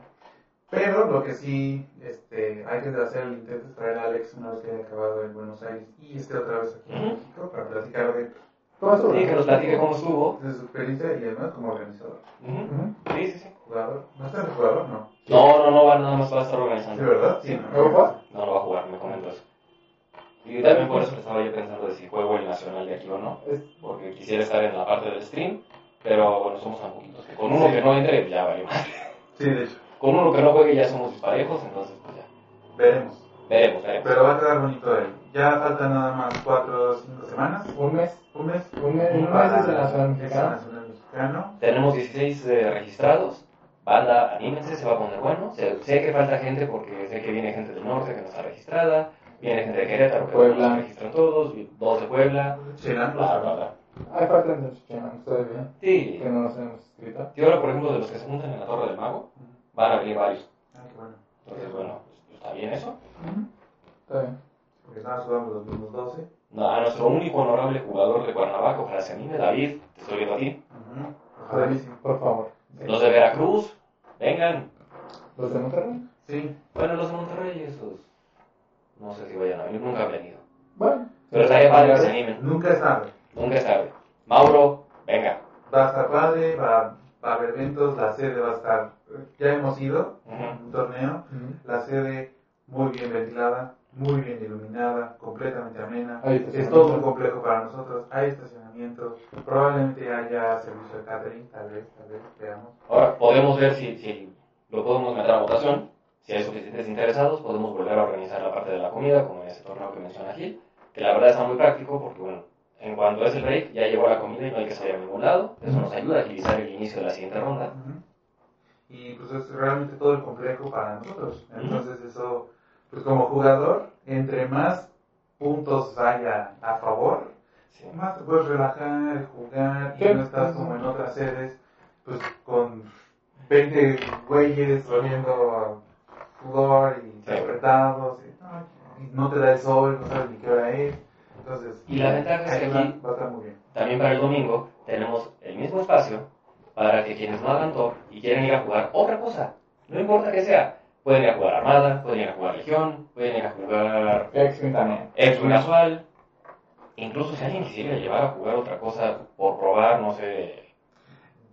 Pero lo que sí este, hay que hacer el intento es traer a Alex una vez que haya acabado en Buenos Aires y esté otra vez aquí en. México para platicar de, ¿Cómo estuvo? Sí, que nos platique cómo estuvo. de su experiencia y además como organizador. Sí, sí, sí. Jugador. ¿No está de jugador? No. No, no, no, va, nada más va a estar ¿Sí, organizando. verdad? Sí. ¿no? ¿Luego juega? No, no va a jugar, me comento eso. Y también por eso estaba yo pensando de si juego el nacional de aquí o no. Porque quisiera estar en la parte del stream, pero bueno, somos tan poquitos que con uno que no entre, pues ya vale más. Sí, de hecho. Con uno que no juegue ya somos disparejos, entonces pues ya. Veremos. Veremos, veremos. Pero va a quedar bonito él. Ya faltan nada más 4 o 5 semanas. Un mes, Un mes. un mes, un mes el Mexicano. Nacional Mexicano. Tenemos 16 eh, registrados. Banda, anímense, se va a poner bueno. Sé, sé que falta gente porque sé que viene gente del norte que no está registrada. Viene gente de Querétaro que Puebla. no se registran todos. Dos de Puebla. Chelan, Bla, bla, bla. Hay falta de chilenos todavía, Sí. que no nos hemos escrito. Y ahora, por ejemplo, de los que se juntan en la Torre del Mago, van a venir varios. Ah, qué bueno. Entonces, bueno, pues, está bien eso. Está bien. Porque nada, jugamos los mismos 12. No, a nuestro único honorable jugador de Cuernavaca, ojalá se anime, David, te estoy viendo a ti. Ojalá que sí. Por favor. Los de Veracruz, vengan. ¿Los de Monterrey? Sí. Bueno, los de Monterrey, esos. No sé si vayan a venir, nunca han venido. Bueno. Pero estaría padre que se animen, Nunca es tarde. nunca es tarde. Mauro, venga. Va a estar padre, va, va a haber eventos, la sede va a estar. Ya hemos ido a Ujú. un torneo. Ujú. La sede muy bien ventilada, muy bien iluminada, completamente amena. Es todo un complejo para nosotros. Hay estacionamiento. Probablemente haya servicio de catering, tal vez, tal vez, veamos. Ahora, podemos ver si, si lo podemos meter a votación. Si hay suficientes interesados, podemos volver a organizar la parte de la comida, como en ese torneo que menciona Gil. Que la verdad está muy práctico porque, bueno, en cuanto es el break, ya llegó la comida y no hay que salir a ningún lado. Eso nos ayuda a agilizar el inicio de la siguiente ronda. Ujú. Y pues es realmente todo el complejo para nosotros. Entonces eso, pues como jugador, entre más puntos haya a favor, más te puedes relajar, jugar, y no estás como en otras sedes, pues con 20 güeyes oliendo a sudor y apretados, y, no te da el sol, no sabes ni qué hora es. Entonces, Y la ventaja es que aquí- va a estar muy bien. También para el domingo tenemos el mismo espacio para que quienes no hagan Thor y quieren ir a jugar otra cosa, no importa que sea, pueden ir a jugar Armada, pueden ir a jugar Legión, pueden ir a jugar X-Wing también. X casual, incluso si alguien quisiera llevar a jugar otra cosa por probar, no sé,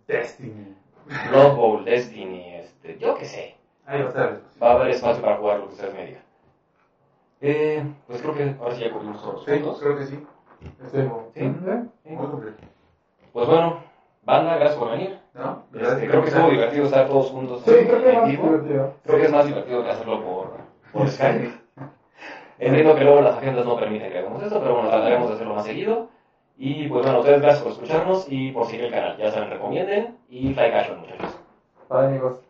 Destiny. Blood Bowl, Destiny, este, yo qué sé, Ahí va a estar. va a haber espacio para jugar lo que ustedes me digan. Eh, pues creo que ahora sí ya cubrimos todos los Sí, puntos. creo que sí. Estuvo Sí. Sí. Pues bueno, banda, gracias por venir. ¿No? Este, creo que estuvo divertido estar todos juntos Sí, creo que en más vivo. divertido. Creo que es más divertido que hacerlo por, por Skype. Entiendo que luego las agendas no permiten que hagamos esto, pero bueno, trataremos de hacerlo más seguido. Y pues bueno, ustedes gracias por escucharnos y por seguir el canal. Ya saben, recomienden y fly casual, muchachos. Bye, amigos.